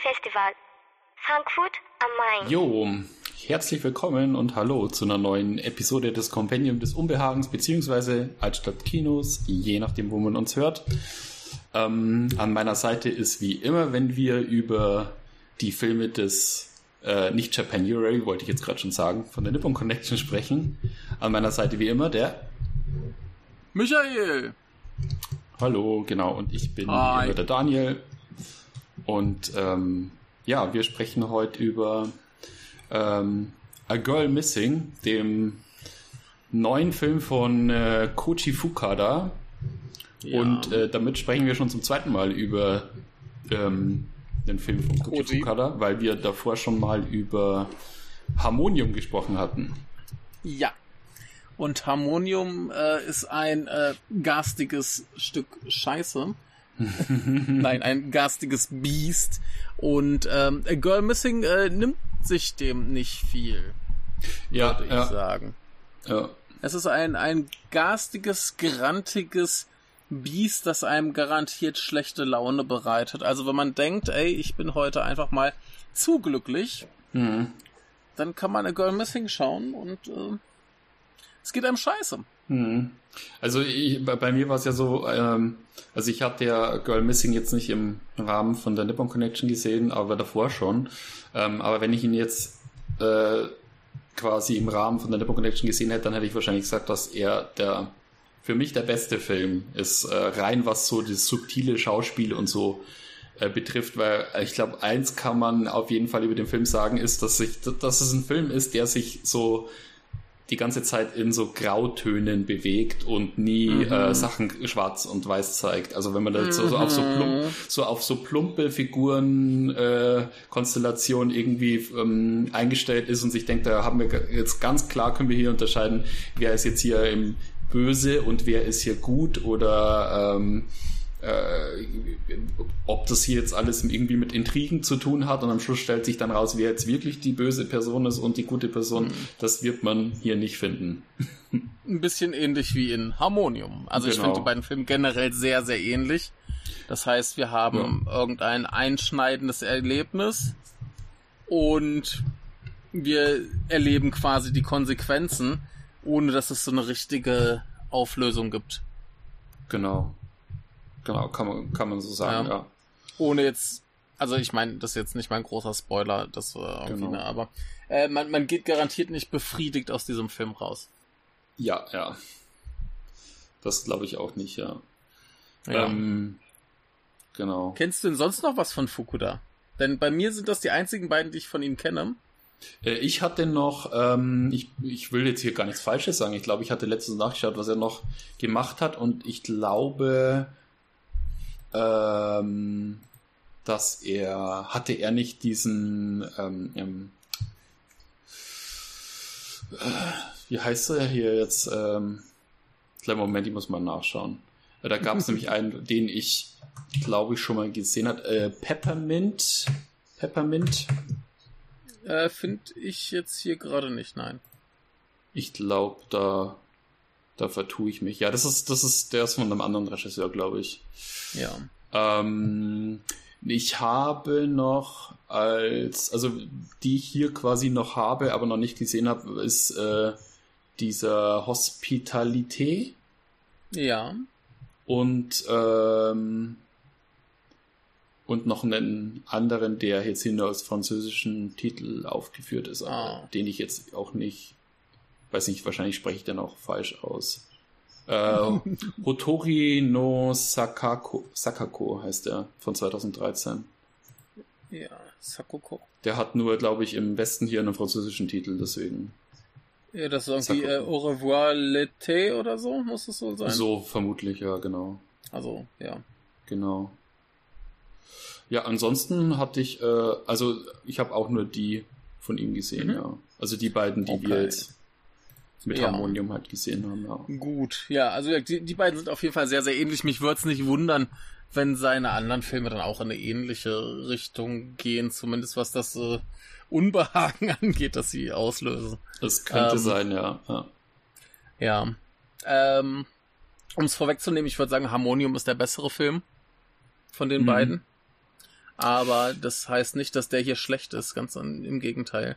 Filmfestival, Frankfurt am Main. Jo, herzlich willkommen und hallo zu einer neuen Episode des Compendium des Unbehagens beziehungsweise Altstadt Kinos, je nachdem, wo man uns hört. Ähm, an meiner Seite ist wie immer, wenn wir über die Filme des äh, nicht Japanuary, wollte ich jetzt gerade schon sagen, von der Nippon Connection sprechen. An meiner Seite wie immer der Michael. Hallo, genau, und ich bin der Daniel. Und ähm, ja, wir sprechen heute über ähm, A Girl Missing, dem neuen Film von äh, Kochi Fukada. Ja. Und äh, damit sprechen wir schon zum zweiten Mal über ähm, den Film von Kochi, Kochi Fukada, weil wir davor schon mal über Harmonium gesprochen hatten. Ja, und Harmonium äh, ist ein äh, garstiges Stück Scheiße. Nein, ein garstiges Biest. Und ähm, A Girl Missing äh, nimmt sich dem nicht viel. Ja, würde ich ja. sagen. Ja. Es ist ein, ein garstiges, grantiges Biest, das einem garantiert schlechte Laune bereitet. Also wenn man denkt, ey, ich bin heute einfach mal zu glücklich, mhm. dann kann man A Girl Missing schauen und äh, es geht einem scheiße. Hm. Also ich, bei, bei, mir war es ja so, ähm, also ich hatte ja Girl Missing jetzt nicht im Rahmen von der Nippon Connection gesehen, aber davor schon. Ähm, aber wenn ich ihn jetzt äh, quasi im Rahmen von der Nippon Connection gesehen hätte, dann hätte ich wahrscheinlich gesagt, dass er der für mich der beste Film ist, äh, rein was so das subtile Schauspiel und so äh, betrifft, weil ich glaube, eins kann man auf jeden Fall über den Film sagen, ist, dass sich, dass es ein Film ist, der sich so die ganze Zeit in so Grautönen bewegt und nie mhm. äh, Sachen schwarz und weiß zeigt. Also wenn man da so, so auf so, plump, so auf so plumpe Figuren äh, Konstellation irgendwie ähm, eingestellt ist und sich denkt, da haben wir jetzt ganz klar können wir hier unterscheiden, wer ist jetzt hier im Böse und wer ist hier gut oder ähm, äh, ob das hier jetzt alles irgendwie mit Intrigen zu tun hat und am Schluss stellt sich dann raus, wer jetzt wirklich die böse Person ist und die gute Person, mhm. das wird man hier nicht finden. Ein bisschen ähnlich wie in Harmonium. Also genau. ich finde die beiden Filme generell sehr, sehr ähnlich. Das heißt, wir haben ja. irgendein einschneidendes Erlebnis und wir erleben quasi die Konsequenzen, ohne dass es so eine richtige Auflösung gibt. Genau. Genau, kann man, kann man so sagen, ja. ja. Ohne jetzt, also ich meine, das ist jetzt nicht mein großer Spoiler, das war irgendwie, genau. ne, aber äh, man, man geht garantiert nicht befriedigt aus diesem Film raus. Ja, ja. Das glaube ich auch nicht, ja. ja. Ähm, genau. Kennst du denn sonst noch was von Fukuda? Denn bei mir sind das die einzigen beiden, die ich von ihm kenne. Äh, ich hatte noch, ähm, ich, ich will jetzt hier gar nichts Falsches sagen. Ich glaube, ich hatte letztens nachgeschaut, was er noch gemacht hat und ich glaube, ähm, dass er, hatte er nicht diesen, ähm, ähm, äh, wie heißt er hier jetzt? Ähm, kleinen Moment, ich muss mal nachschauen. Da gab es nämlich einen, den ich, glaube ich, schon mal gesehen habe. Äh, Peppermint. Peppermint. Äh, Finde ich jetzt hier gerade nicht, nein. Ich glaube, da da vertue ich mich. Ja, das ist, das ist, der ist von einem anderen Regisseur, glaube ich. Ja. Ähm, ich habe noch als, also die ich hier quasi noch habe, aber noch nicht gesehen habe, ist äh, dieser Hospitalité. Ja. Und ähm, und noch einen anderen, der jetzt hier nur als französischen Titel aufgeführt ist, ah. den ich jetzt auch nicht weiß nicht, wahrscheinlich spreche ich den auch falsch aus. Äh, Hotori no Sakako, Sakako heißt der von 2013. Ja, Sakoko. Der hat nur, glaube ich, im Westen hier einen französischen Titel, deswegen. Ja, das ist irgendwie äh, Au revoir l'été oder so, muss es so sein? So, vermutlich, ja, genau. Also, ja. Genau. Ja, ansonsten hatte ich, äh, also ich habe auch nur die von ihm gesehen, mhm. ja. Also die beiden, die okay. wir jetzt mit ja. Harmonium halt gesehen haben. Ja. Gut, ja, also die, die beiden sind auf jeden Fall sehr, sehr ähnlich. Mich würde es nicht wundern, wenn seine anderen Filme dann auch in eine ähnliche Richtung gehen, zumindest was das äh, Unbehagen angeht, das sie auslösen. Das könnte ähm, sein, ja. Ja. ja. Ähm, um es vorwegzunehmen, ich würde sagen, Harmonium ist der bessere Film. von den mhm. beiden. Aber das heißt nicht, dass der hier schlecht ist, ganz im Gegenteil.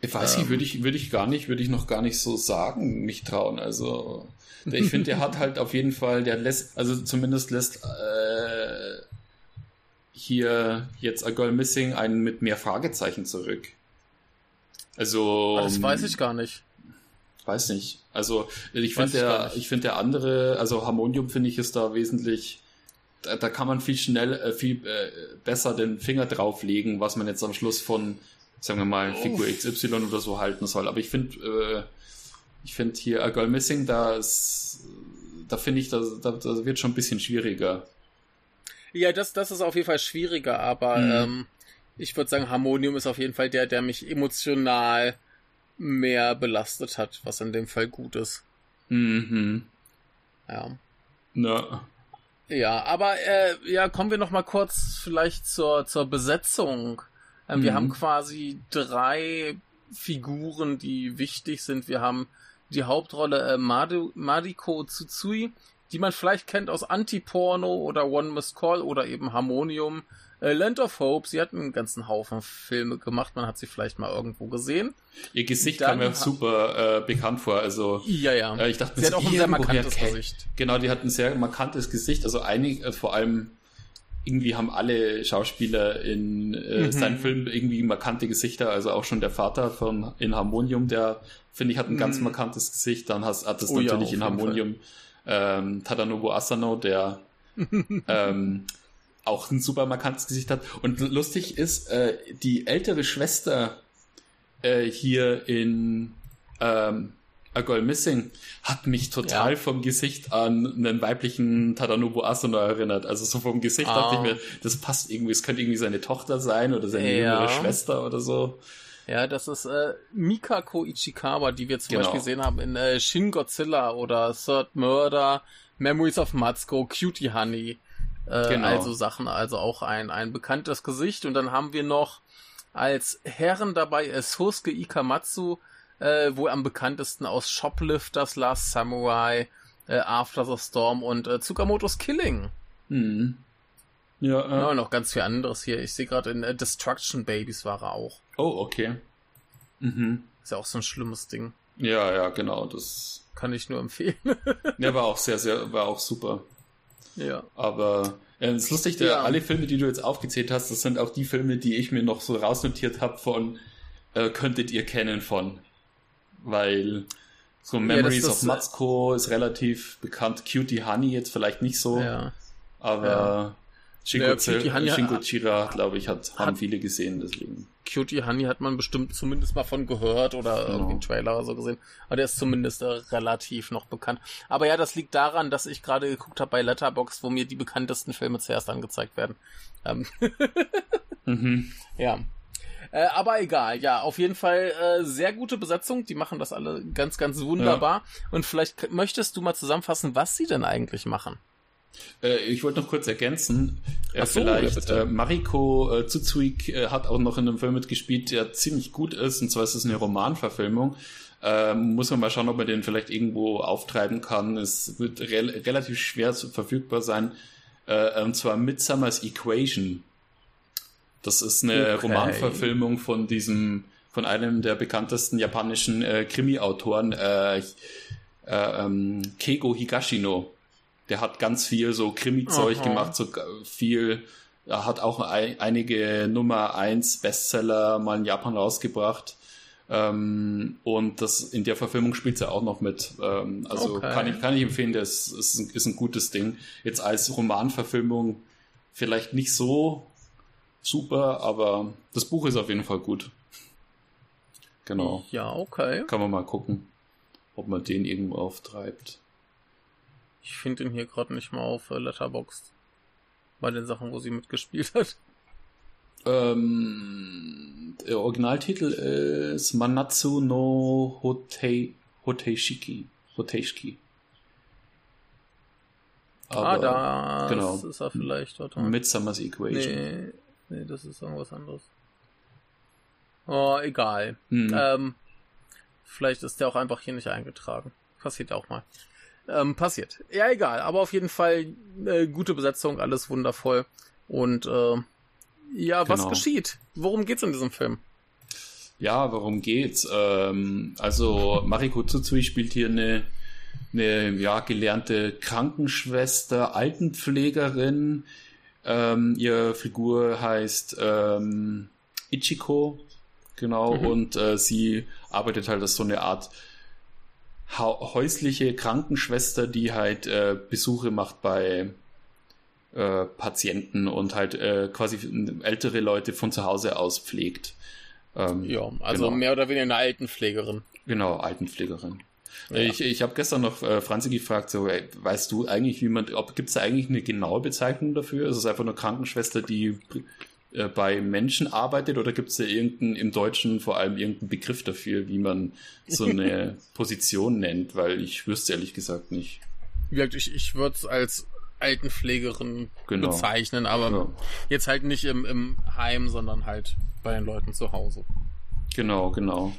Ich weiß ähm, nicht, würde ich, würde ich gar nicht, würde ich noch gar nicht so sagen, mich trauen. Also, ich finde, der hat halt auf jeden Fall, der lässt, also zumindest lässt äh, hier jetzt A Girl Missing einen mit mehr Fragezeichen zurück. Also. Das weiß ich gar nicht. Weiß nicht. Also, ich finde der, ich finde der andere, also Harmonium finde ich ist da wesentlich da, da kann man viel schnell, äh, viel äh, besser den Finger drauflegen, was man jetzt am Schluss von, sagen wir mal, Figur XY oder so halten soll. Aber ich finde, äh, ich finde hier A Girl Missing, da ist, da finde ich, da, da, da wird schon ein bisschen schwieriger. Ja, das, das ist auf jeden Fall schwieriger, aber mhm. ähm, ich würde sagen, Harmonium ist auf jeden Fall der, der mich emotional mehr belastet hat, was in dem Fall gut ist. Mhm. Ja. Na. Ja, aber äh, ja, kommen wir noch mal kurz vielleicht zur zur Besetzung. Ähm, mhm. Wir haben quasi drei Figuren, die wichtig sind. Wir haben die Hauptrolle äh, Madu, Madiko Tsutsui, die man vielleicht kennt aus Anti-Porno oder One Must Call oder eben Harmonium. Äh, Land of Hope, sie hat einen ganzen Haufen Filme gemacht, man hat sie vielleicht mal irgendwo gesehen. Ihr Gesicht Dann kam mir super äh, bekannt vor, also ja, ja. Äh, ich dachte, sie hat auch ein sehr markantes Gesicht. Genau, die hat ein sehr markantes Gesicht, also einige, äh, vor allem irgendwie haben alle Schauspieler in äh, mhm. seinen Filmen irgendwie markante Gesichter, also auch schon der Vater von in Harmonium, der finde ich hat ein mhm. ganz markantes Gesicht, dann hast, hat es oh, natürlich ja, in Harmonium ähm, Tadanobu Asano, der ähm, auch ein super markantes Gesicht hat. Und lustig ist, äh, die ältere Schwester äh, hier in ähm, A Girl Missing hat mich total ja. vom Gesicht an einen weiblichen Tadanobu Asano erinnert. Also so vom Gesicht ah. dachte ich mir, das passt irgendwie, es könnte irgendwie seine Tochter sein oder seine ja. jüngere Schwester oder so. Ja, das ist äh, Mikako Ichikawa, die wir zum genau. Beispiel gesehen haben in äh, Shin Godzilla oder Third Murder, Memories of Matsuko, Cutie Honey. Äh, genau. Also Sachen, also auch ein, ein bekanntes Gesicht. Und dann haben wir noch als Herren dabei äh, Sosuke Ikamatsu, äh, wohl am bekanntesten aus Shoplifters, Last Samurai, äh, After the Storm und äh, Tsukamotos Killing. Mhm. Ja, äh. ja, noch ganz viel anderes hier. Ich sehe gerade in äh, Destruction Babies war er auch. Oh, okay. Mhm. Ist ja auch so ein schlimmes Ding. Ja, ja, genau. Das kann ich nur empfehlen. ja, war auch sehr, sehr, war auch super. Ja. Aber es ist lustig, ja. alle Filme, die du jetzt aufgezählt hast, das sind auch die Filme, die ich mir noch so rausnotiert habe von äh, könntet ihr kennen von. Weil so Memories ja, of Matsuko ist relativ bekannt. Cutie Honey jetzt vielleicht nicht so. Ja. Aber Shingo, ja, Shingo Chira, glaube ich, hat, haben hat, viele gesehen, deswegen. Cutie Honey hat man bestimmt zumindest mal von gehört oder genau. irgendwie einen Trailer oder so gesehen. Aber der ist zumindest äh, relativ noch bekannt. Aber ja, das liegt daran, dass ich gerade geguckt habe bei Letterbox, wo mir die bekanntesten Filme zuerst angezeigt werden. Ähm mhm. Ja. Äh, aber egal, ja, auf jeden Fall äh, sehr gute Besetzung. Die machen das alle ganz, ganz wunderbar. Ja. Und vielleicht möchtest du mal zusammenfassen, was sie denn eigentlich machen. Äh, ich wollte noch kurz ergänzen, äh, so, vielleicht äh, Mariko äh, Tsutsui äh, hat auch noch in einem Film mitgespielt, der ziemlich gut ist, und zwar ist es eine Romanverfilmung. Ähm, muss man mal schauen, ob man den vielleicht irgendwo auftreiben kann. Es wird re relativ schwer zu, verfügbar sein. Äh, und zwar Midsummer's Equation. Das ist eine okay. Romanverfilmung von diesem, von einem der bekanntesten japanischen äh, Krimi-Autoren, äh, äh, ähm, Keigo Higashino der hat ganz viel so Krimi-Zeug gemacht, so viel, er hat auch ein, einige Nummer 1 Bestseller mal in Japan rausgebracht. Ähm, und das in der Verfilmung spielt sie auch noch mit. Ähm, also okay. kann ich kann ich empfehlen, das ist, ein, ist ein gutes Ding. Jetzt als Romanverfilmung vielleicht nicht so super, aber das Buch ist auf jeden Fall gut. Genau. Ja, okay. Kann man mal gucken, ob man den irgendwo auftreibt. Ich finde ihn hier gerade nicht mal auf äh, Letterboxd. Bei den Sachen, wo sie mitgespielt hat. Ähm, der Originaltitel ist Manatsu no Hotei, Hoteishiki. Hoteishiki. Aber, ah, da genau. ist er vielleicht. Warte. Midsummer's Equation. Nee, nee, das ist irgendwas anderes. Oh, egal. Hm. Ähm, vielleicht ist der auch einfach hier nicht eingetragen. Passiert auch mal. ähm, passiert. Ja, egal, aber auf jeden Fall äh, gute Besetzung, alles wundervoll. Und äh, ja, genau. was geschieht? Worum geht's in diesem Film? Ja, worum geht's? Ähm, also Mariko Tsutsui spielt hier eine, eine ja, gelernte Krankenschwester, Altenpflegerin. Ähm, ihre Figur heißt ähm, Ichiko, genau, mhm. und äh, sie arbeitet halt als so eine Art häusliche Krankenschwester, die halt äh, Besuche macht bei äh, Patienten und halt äh, quasi ältere Leute von zu Hause aus pflegt. Ähm, ja, also genau. mehr oder weniger eine Altenpflegerin. Genau, Altenpflegerin. Ja. Ich, ich habe gestern noch äh, Franzi gefragt, so, ey, weißt du eigentlich, wie man, ob gibt es da eigentlich eine genaue Bezeichnung dafür? Ist es einfach nur Krankenschwester, die äh, bei Menschen arbeitet oder gibt es da irgendeinen, im Deutschen vor allem irgendeinen Begriff dafür, wie man so eine Position nennt? Weil ich wüsste ehrlich gesagt nicht. Wie gesagt, ich, ich würde es als Altenpflegerin genau. bezeichnen, aber ja. jetzt halt nicht im, im Heim, sondern halt bei den Leuten zu Hause. Genau, genau.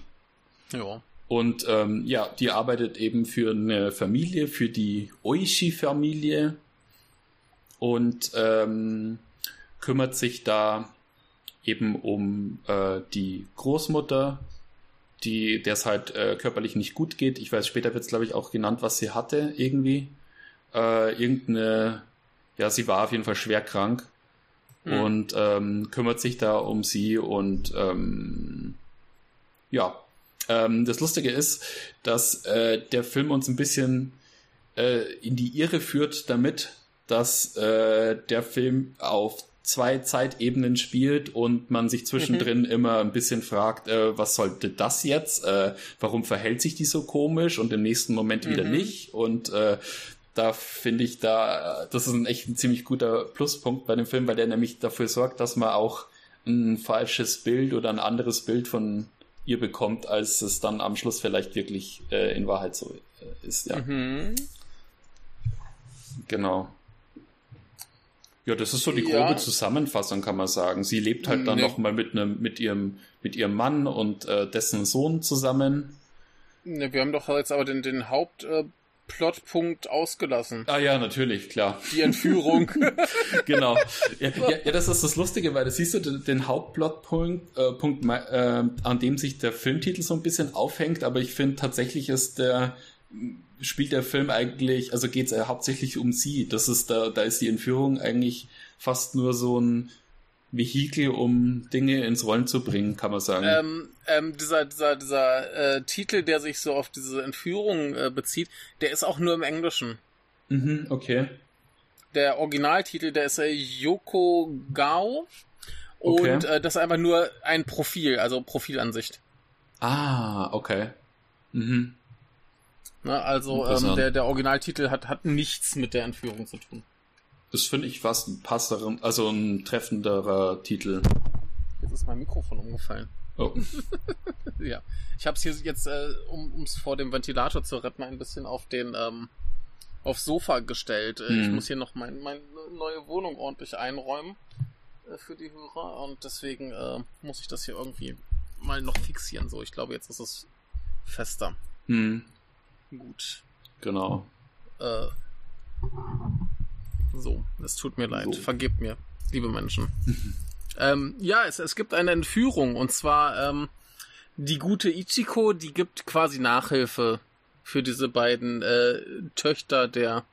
Ja. Und ähm, ja, die arbeitet eben für eine Familie, für die Oishi-Familie und ähm, kümmert sich da eben um äh, die Großmutter, die der es halt äh, körperlich nicht gut geht. Ich weiß, später wird es, glaube ich, auch genannt, was sie hatte irgendwie. Äh, irgendeine, ja, sie war auf jeden Fall schwer krank mhm. und ähm, kümmert sich da um sie und ähm, ja. Ähm, das Lustige ist, dass äh, der Film uns ein bisschen äh, in die Irre führt damit, dass äh, der Film auf zwei Zeitebenen spielt und man sich zwischendrin mhm. immer ein bisschen fragt, äh, was sollte das jetzt? Äh, warum verhält sich die so komisch und im nächsten Moment mhm. wieder nicht? Und äh, da finde ich da, das ist ein echt ein ziemlich guter Pluspunkt bei dem Film, weil der nämlich dafür sorgt, dass man auch ein falsches Bild oder ein anderes Bild von ihr bekommt, als es dann am Schluss vielleicht wirklich äh, in Wahrheit so äh, ist. Ja. Mhm. Genau. Ja, das ist so die grobe ja. Zusammenfassung, kann man sagen. Sie lebt halt dann nee. nochmal mit einem, mit ihrem, mit ihrem Mann und äh, dessen Sohn zusammen. Ne, wir haben doch jetzt aber den, den Hauptplotpunkt äh, ausgelassen. Ah ja, natürlich, klar. Die Entführung. genau. Ja, ja, ja, das ist das Lustige, weil da siehst du den, den Hauptplotpunkt, äh, Punkt, äh, an dem sich der Filmtitel so ein bisschen aufhängt, aber ich finde tatsächlich ist der spielt der Film eigentlich, also geht es hauptsächlich um sie. Das ist da, da ist die Entführung eigentlich fast nur so ein Vehikel, um Dinge ins Rollen zu bringen, kann man sagen. Ähm, ähm, dieser dieser, dieser äh, Titel, der sich so auf diese Entführung äh, bezieht, der ist auch nur im Englischen. Mhm, okay. Der Originaltitel, der ist äh, Yoko Gao. Und okay. äh, das ist einfach nur ein Profil, also Profilansicht. Ah, okay. Mhm. Ne, also ähm, der, der Originaltitel hat, hat nichts mit der Entführung zu tun. Das finde ich fast ein passenderen, also ein treffenderer Titel. Jetzt ist mein Mikrofon umgefallen. Oh. ja. Ich habe es hier jetzt, äh, um es vor dem Ventilator zu retten, ein bisschen auf den ähm, aufs Sofa gestellt. Hm. Ich muss hier noch mein, meine neue Wohnung ordentlich einräumen äh, für die Hörer und deswegen äh, muss ich das hier irgendwie mal noch fixieren. So, ich glaube, jetzt ist es fester. Hm. Gut. Genau. Äh, so, es tut mir leid. So. Vergebt mir, liebe Menschen. ähm, ja, es, es gibt eine Entführung und zwar ähm, die gute Ichiko, die gibt quasi Nachhilfe für diese beiden äh, Töchter der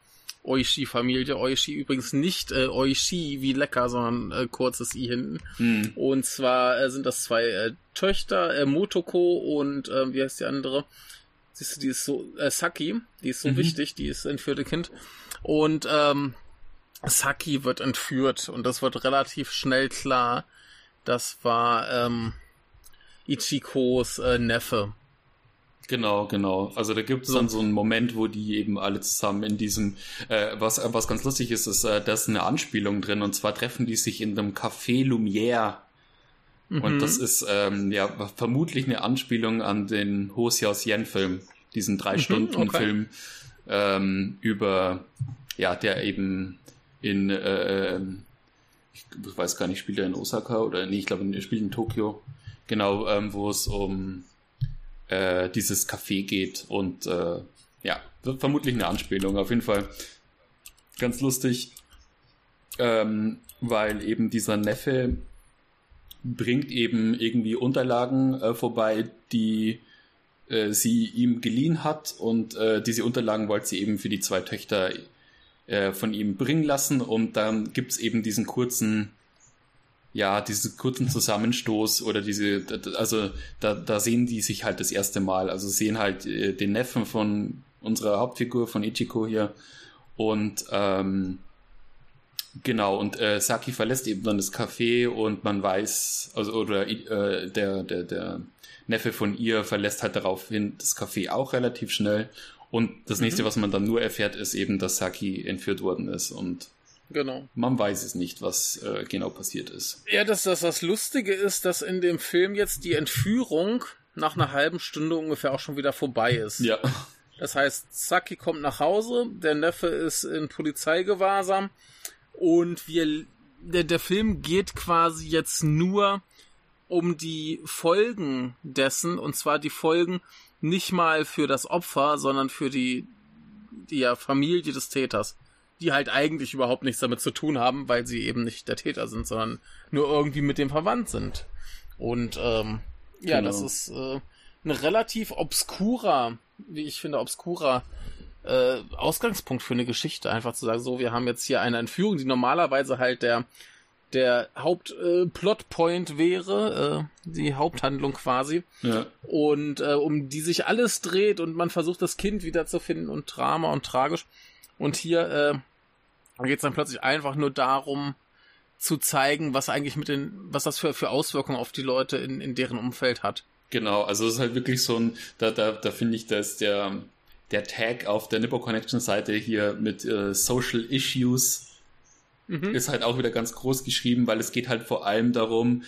Oishi-Familie. Oishi übrigens nicht äh, Oishi wie lecker, sondern äh, kurzes I hinten. Hm. Und zwar äh, sind das zwei äh, Töchter, äh, Motoko und äh, wie heißt die andere? Siehst du, die ist so, äh, Saki, die ist so mhm. wichtig, die ist entführte Kind. Und ähm, Saki wird entführt und das wird relativ schnell klar. Das war ähm, Ichikos äh, Neffe. Genau, genau. Also da gibt es dann so einen Moment, wo die eben alle zusammen in diesem, äh, was, was ganz lustig ist, ist, äh, da ist eine Anspielung drin und zwar treffen die sich in einem Café Lumière und das mhm. ist ähm, ja vermutlich eine Anspielung an den Ho Xiaos Yen Film, diesen drei mhm, okay. Ähm, über ja der eben in äh, ich weiß gar nicht spielt er in Osaka oder nee ich glaube er spielt in Tokio genau ähm, wo es um äh, dieses Café geht und äh, ja vermutlich eine Anspielung, auf jeden Fall. Ganz lustig, ähm, weil eben dieser Neffe bringt eben irgendwie Unterlagen äh, vorbei, die äh, sie ihm geliehen hat und äh, diese Unterlagen wollte sie eben für die zwei Töchter äh, von ihm bringen lassen und dann gibt's eben diesen kurzen ja, diesen kurzen Zusammenstoß oder diese, also da, da sehen die sich halt das erste Mal, also sehen halt äh, den Neffen von unserer Hauptfigur, von Ichiko hier und ähm, Genau, und äh, Saki verlässt eben dann das Café und man weiß, also oder äh, der, der, der Neffe von ihr verlässt halt daraufhin das Café auch relativ schnell. Und das nächste, mhm. was man dann nur erfährt, ist eben, dass Saki entführt worden ist und Genau. Man weiß es nicht, was äh, genau passiert ist. Ja, dass das, das Lustige ist, dass in dem Film jetzt die Entführung nach einer halben Stunde ungefähr auch schon wieder vorbei ist. Ja. Das heißt, Saki kommt nach Hause, der Neffe ist in Polizeigewahrsam und wir, der, der Film geht quasi jetzt nur um die Folgen dessen, und zwar die Folgen nicht mal für das Opfer, sondern für die, die ja, Familie des Täters die halt eigentlich überhaupt nichts damit zu tun haben, weil sie eben nicht der Täter sind, sondern nur irgendwie mit dem verwandt sind. Und ähm, ja, genau. das ist äh, ein relativ obskurer, wie ich finde, obskurer äh, Ausgangspunkt für eine Geschichte. Einfach zu sagen, so, wir haben jetzt hier eine Entführung, die normalerweise halt der der Hauptplotpoint äh, wäre, äh, die Haupthandlung quasi. Ja. Und äh, um die sich alles dreht und man versucht, das Kind wiederzufinden und Drama und tragisch. Und hier äh, geht es dann plötzlich einfach nur darum, zu zeigen, was eigentlich mit den, was das für, für Auswirkungen auf die Leute in, in deren Umfeld hat. Genau, also es ist halt wirklich so ein, da, da, da finde ich, dass der, der Tag auf der Nippo Connection Seite hier mit äh, Social Issues mhm. ist halt auch wieder ganz groß geschrieben, weil es geht halt vor allem darum,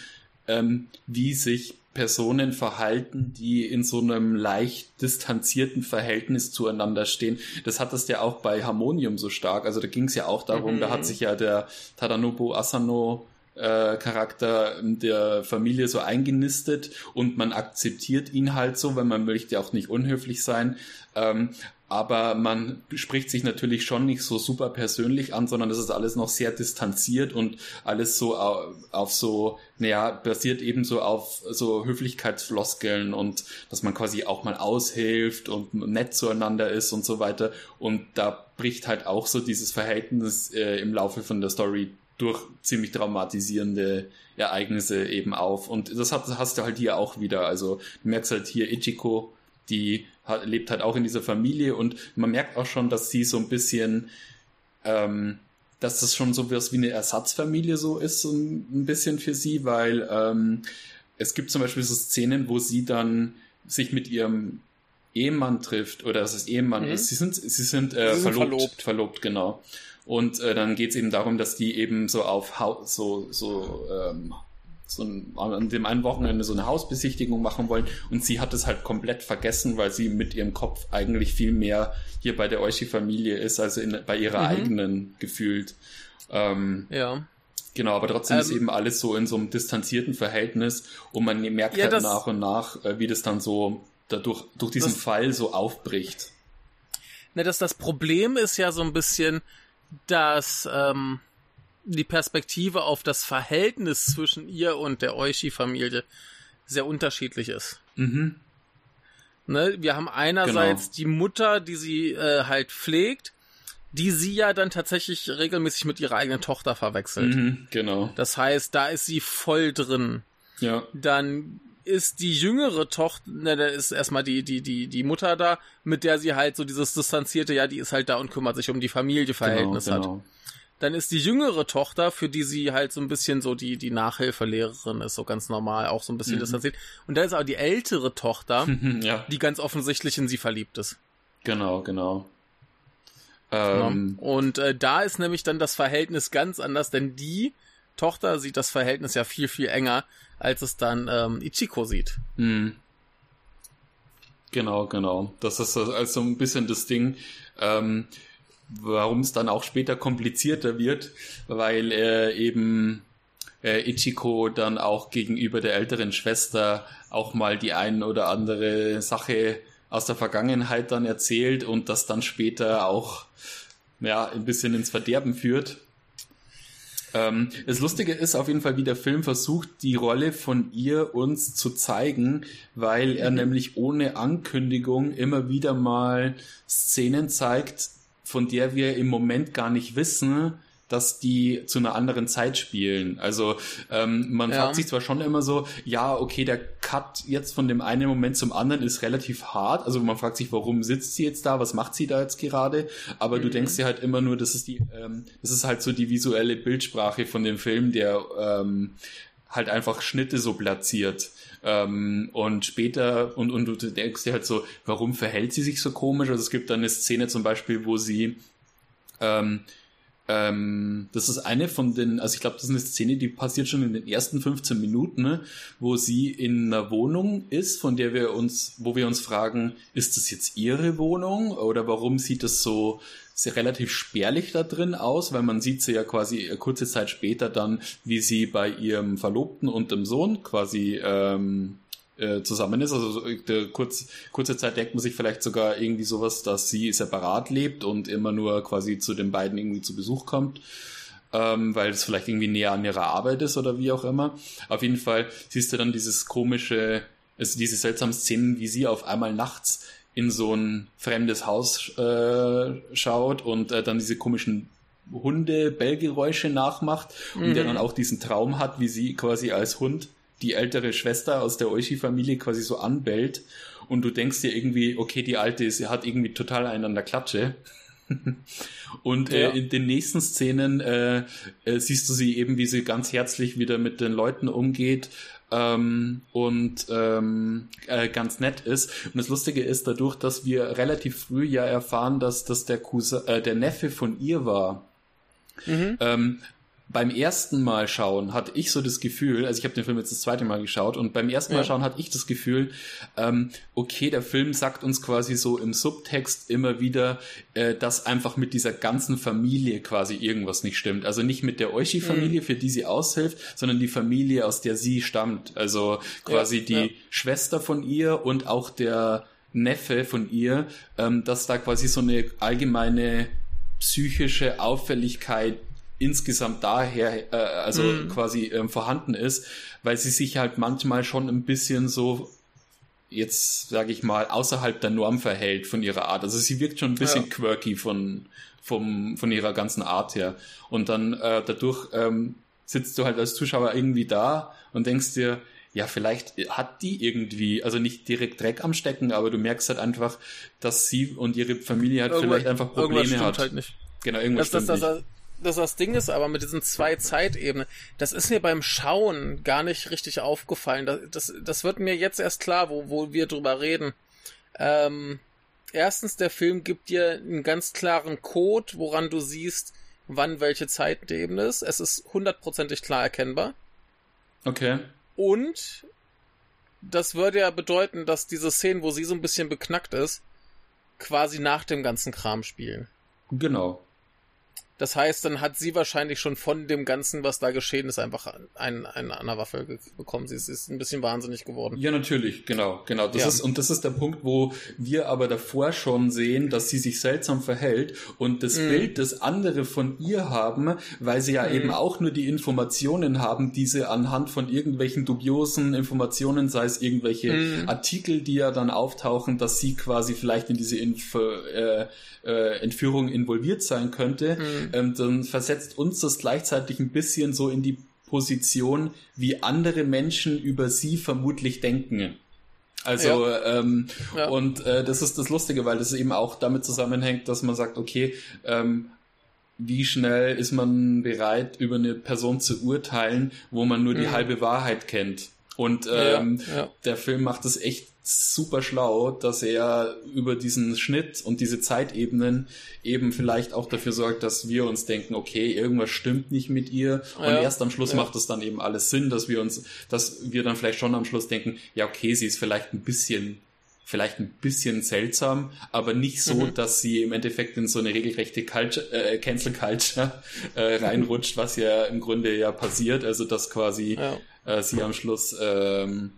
ähm, wie sich Personen verhalten, die in so einem leicht distanzierten Verhältnis zueinander stehen. Das hat das ja auch bei Harmonium so stark. Also da ging es ja auch darum, mhm. da hat sich ja der Tadanobu Asano äh, Charakter der Familie so eingenistet und man akzeptiert ihn halt so, weil man möchte auch nicht unhöflich sein. Ähm, aber man spricht sich natürlich schon nicht so super persönlich an, sondern es ist alles noch sehr distanziert und alles so auf so, naja, basiert eben so auf so Höflichkeitsfloskeln und dass man quasi auch mal aushilft und nett zueinander ist und so weiter. Und da bricht halt auch so dieses Verhältnis äh, im Laufe von der Story durch ziemlich traumatisierende Ereignisse eben auf. Und das hast du halt hier auch wieder. Also du merkst halt hier Ichiko, die hat, lebt halt auch in dieser Familie und man merkt auch schon, dass sie so ein bisschen, ähm, dass das schon so was wie eine Ersatzfamilie so ist, so ein, bisschen für sie, weil ähm, es gibt zum Beispiel so Szenen, wo sie dann sich mit ihrem Ehemann trifft oder dass es Ehemann mhm. ist. Sie sind, sie sind, äh, sie sind verlobt, verlobt, verlobt, genau. Und äh, dann geht es eben darum, dass die eben so auf Haus, so, so ähm, so ein, an dem einen Wochenende so eine Hausbesichtigung machen wollen und sie hat es halt komplett vergessen, weil sie mit ihrem Kopf eigentlich viel mehr hier bei der Oishi-Familie ist, also in, bei ihrer mhm. eigenen gefühlt. Ähm, ja. Genau, aber trotzdem ähm, ist eben alles so in so einem distanzierten Verhältnis und man merkt ja, halt nach und nach, äh, wie das dann so dadurch durch diesen das, Fall so aufbricht. Ne, das, das Problem ist ja so ein bisschen, dass ähm, die Perspektive auf das Verhältnis zwischen ihr und der Oishi-Familie sehr unterschiedlich ist. Mhm. Ne, wir haben einerseits genau. die Mutter, die sie äh, halt pflegt, die sie ja dann tatsächlich regelmäßig mit ihrer eigenen Tochter verwechselt. Mhm, genau. Das heißt, da ist sie voll drin. Ja. Dann ist die jüngere Tochter, ne, da ist erstmal die, die, die, die Mutter da, mit der sie halt so dieses distanzierte, ja, die ist halt da und kümmert sich um die Familienverhältnis genau, genau. hat. Dann ist die jüngere Tochter, für die sie halt so ein bisschen so die, die Nachhilfelehrerin ist, so ganz normal, auch so ein bisschen mhm. distanziert. Und dann ist aber die ältere Tochter, ja. die ganz offensichtlich in sie verliebt ist. Genau, genau. genau. Ähm, Und äh, da ist nämlich dann das Verhältnis ganz anders, denn die Tochter sieht das Verhältnis ja viel, viel enger, als es dann ähm, Ichiko sieht. Mhm. Genau, genau. Das ist also ein bisschen das Ding. Ähm, warum es dann auch später komplizierter wird, weil er eben äh, Ichiko dann auch gegenüber der älteren Schwester auch mal die ein oder andere Sache aus der Vergangenheit dann erzählt und das dann später auch ja, ein bisschen ins Verderben führt. Ähm, das Lustige ist auf jeden Fall, wie der Film versucht, die Rolle von ihr uns zu zeigen, weil er mhm. nämlich ohne Ankündigung immer wieder mal Szenen zeigt, von der wir im Moment gar nicht wissen, dass die zu einer anderen Zeit spielen. Also ähm, man ja. fragt sich zwar schon immer so, ja, okay, der Cut jetzt von dem einen Moment zum anderen ist relativ hart. Also man fragt sich, warum sitzt sie jetzt da, was macht sie da jetzt gerade? Aber mhm. du denkst dir halt immer nur, das ist die, ähm, das ist halt so die visuelle Bildsprache von dem Film, der ähm, halt einfach Schnitte so platziert. Ähm, und später, und, und du denkst dir halt so, warum verhält sie sich so komisch? Also es gibt dann eine Szene zum Beispiel, wo sie ähm, ähm, das ist eine von den, also ich glaube, das ist eine Szene, die passiert schon in den ersten 15 Minuten, ne, wo sie in einer Wohnung ist, von der wir uns, wo wir uns fragen, ist das jetzt ihre Wohnung oder warum sieht das so sehr relativ spärlich da drin aus, weil man sieht sie ja quasi kurze Zeit später dann, wie sie bei ihrem Verlobten und dem Sohn quasi ähm, äh, zusammen ist. Also der kurz, kurze Zeit denkt man sich vielleicht sogar irgendwie sowas, dass sie separat lebt und immer nur quasi zu den beiden irgendwie zu Besuch kommt. Ähm, weil es vielleicht irgendwie näher an ihrer Arbeit ist oder wie auch immer. Auf jeden Fall siehst du dann dieses komische, also diese seltsamen Szenen, wie sie auf einmal nachts in so ein fremdes Haus äh, schaut und äh, dann diese komischen Hunde-Bellgeräusche nachmacht mhm. und der dann auch diesen Traum hat, wie sie quasi als Hund die ältere Schwester aus der Oishi-Familie quasi so anbellt und du denkst dir irgendwie, okay, die alte ist, hat irgendwie total einen an der Klatsche. und äh, ja. äh, in den nächsten Szenen äh, äh, siehst du sie eben, wie sie ganz herzlich wieder mit den Leuten umgeht ähm, und ähm, äh, ganz nett ist. Und das Lustige ist dadurch, dass wir relativ früh ja erfahren, dass das der Cousin, äh, der Neffe von ihr war. Mhm. Ähm, beim ersten Mal schauen hatte ich so das Gefühl, also ich habe den Film jetzt das zweite Mal geschaut und beim ersten Mal ja. schauen hatte ich das Gefühl, ähm, okay, der Film sagt uns quasi so im Subtext immer wieder, äh, dass einfach mit dieser ganzen Familie quasi irgendwas nicht stimmt. Also nicht mit der Oishi-Familie, mhm. für die sie aushilft, sondern die Familie, aus der sie stammt. Also quasi ja, die ja. Schwester von ihr und auch der Neffe von ihr, ähm, dass da quasi so eine allgemeine psychische Auffälligkeit insgesamt daher, äh, also mhm. quasi ähm, vorhanden ist, weil sie sich halt manchmal schon ein bisschen so jetzt sage ich mal außerhalb der Norm verhält von ihrer Art. Also sie wirkt schon ein bisschen ja. quirky von vom von ihrer ganzen Art her. Und dann äh, dadurch ähm, sitzt du halt als Zuschauer irgendwie da und denkst dir, ja, vielleicht hat die irgendwie, also nicht direkt Dreck am Stecken, aber du merkst halt einfach, dass sie und ihre Familie halt Irgendwas, vielleicht einfach Probleme hat. Halt nicht. Genau, irgendwas das, das, das, dass das Ding ist, aber mit diesen zwei Zeitebenen, das ist mir beim Schauen gar nicht richtig aufgefallen. Das, das, das wird mir jetzt erst klar, wo, wo wir drüber reden. Ähm, erstens, der Film gibt dir einen ganz klaren Code, woran du siehst, wann welche Zeitebene ist. Es ist hundertprozentig klar erkennbar. Okay. Und das würde ja bedeuten, dass diese Szenen, wo sie so ein bisschen beknackt ist, quasi nach dem ganzen Kram spielen. Genau. Das heißt, dann hat sie wahrscheinlich schon von dem Ganzen, was da geschehen ist, einfach ein, ein, eine Waffe bekommen. Sie ist, ist ein bisschen wahnsinnig geworden. Ja, natürlich, genau, genau. Das ja. ist, und das ist der Punkt, wo wir aber davor schon sehen, dass sie sich seltsam verhält und das mhm. Bild, das andere von ihr haben, weil sie ja mhm. eben auch nur die Informationen haben, die sie anhand von irgendwelchen dubiosen Informationen, sei es irgendwelche mhm. Artikel, die ja dann auftauchen, dass sie quasi vielleicht in diese Info, äh, äh, Entführung involviert sein könnte, mhm. Ähm, dann versetzt uns das gleichzeitig ein bisschen so in die Position, wie andere Menschen über sie vermutlich denken. Also ja. Ähm, ja. und äh, das ist das Lustige, weil das eben auch damit zusammenhängt, dass man sagt, okay, ähm, wie schnell ist man bereit, über eine Person zu urteilen, wo man nur die mhm. halbe Wahrheit kennt. Und ähm, ja, der Film macht es echt super schlau, dass er über diesen Schnitt und diese Zeitebenen eben vielleicht auch dafür sorgt, dass wir uns denken, okay, irgendwas stimmt nicht mit ihr. Und ja, erst am Schluss ja. macht es dann eben alles Sinn, dass wir uns, dass wir dann vielleicht schon am Schluss denken, ja, okay, sie ist vielleicht ein bisschen vielleicht ein bisschen seltsam, aber nicht so, mhm. dass sie im Endeffekt in so eine regelrechte Culture, äh, Cancel Culture äh, reinrutscht, was ja im Grunde ja passiert, also dass quasi ja. äh, sie am Schluss ähm,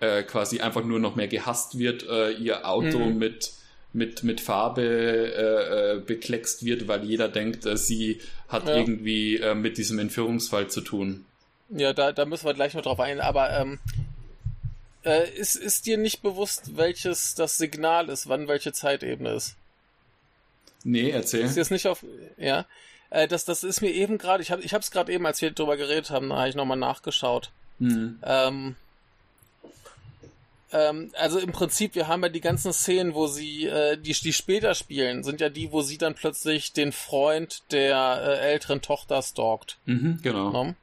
äh, quasi einfach nur noch mehr gehasst wird, äh, ihr Auto mhm. mit mit, mit Farbe äh, äh, bekleckst wird, weil jeder denkt, äh, sie hat ja. irgendwie äh, mit diesem Entführungsfall zu tun. Ja, da, da müssen wir gleich noch drauf ein, aber ähm, äh, ist, ist dir nicht bewusst, welches das Signal ist, wann welche Zeitebene ist? Nee, erzähl. Ist jetzt nicht auf. Ja. Das, das ist mir eben gerade, ich habe ich es gerade eben, als wir darüber geredet haben, da habe ich nochmal nachgeschaut. Mhm. Ähm, ähm, also im Prinzip, wir haben ja die ganzen Szenen, wo sie, äh, die, die später spielen, sind ja die, wo sie dann plötzlich den Freund der äh, älteren Tochter stalkt. Mhm, genau. No? Ne?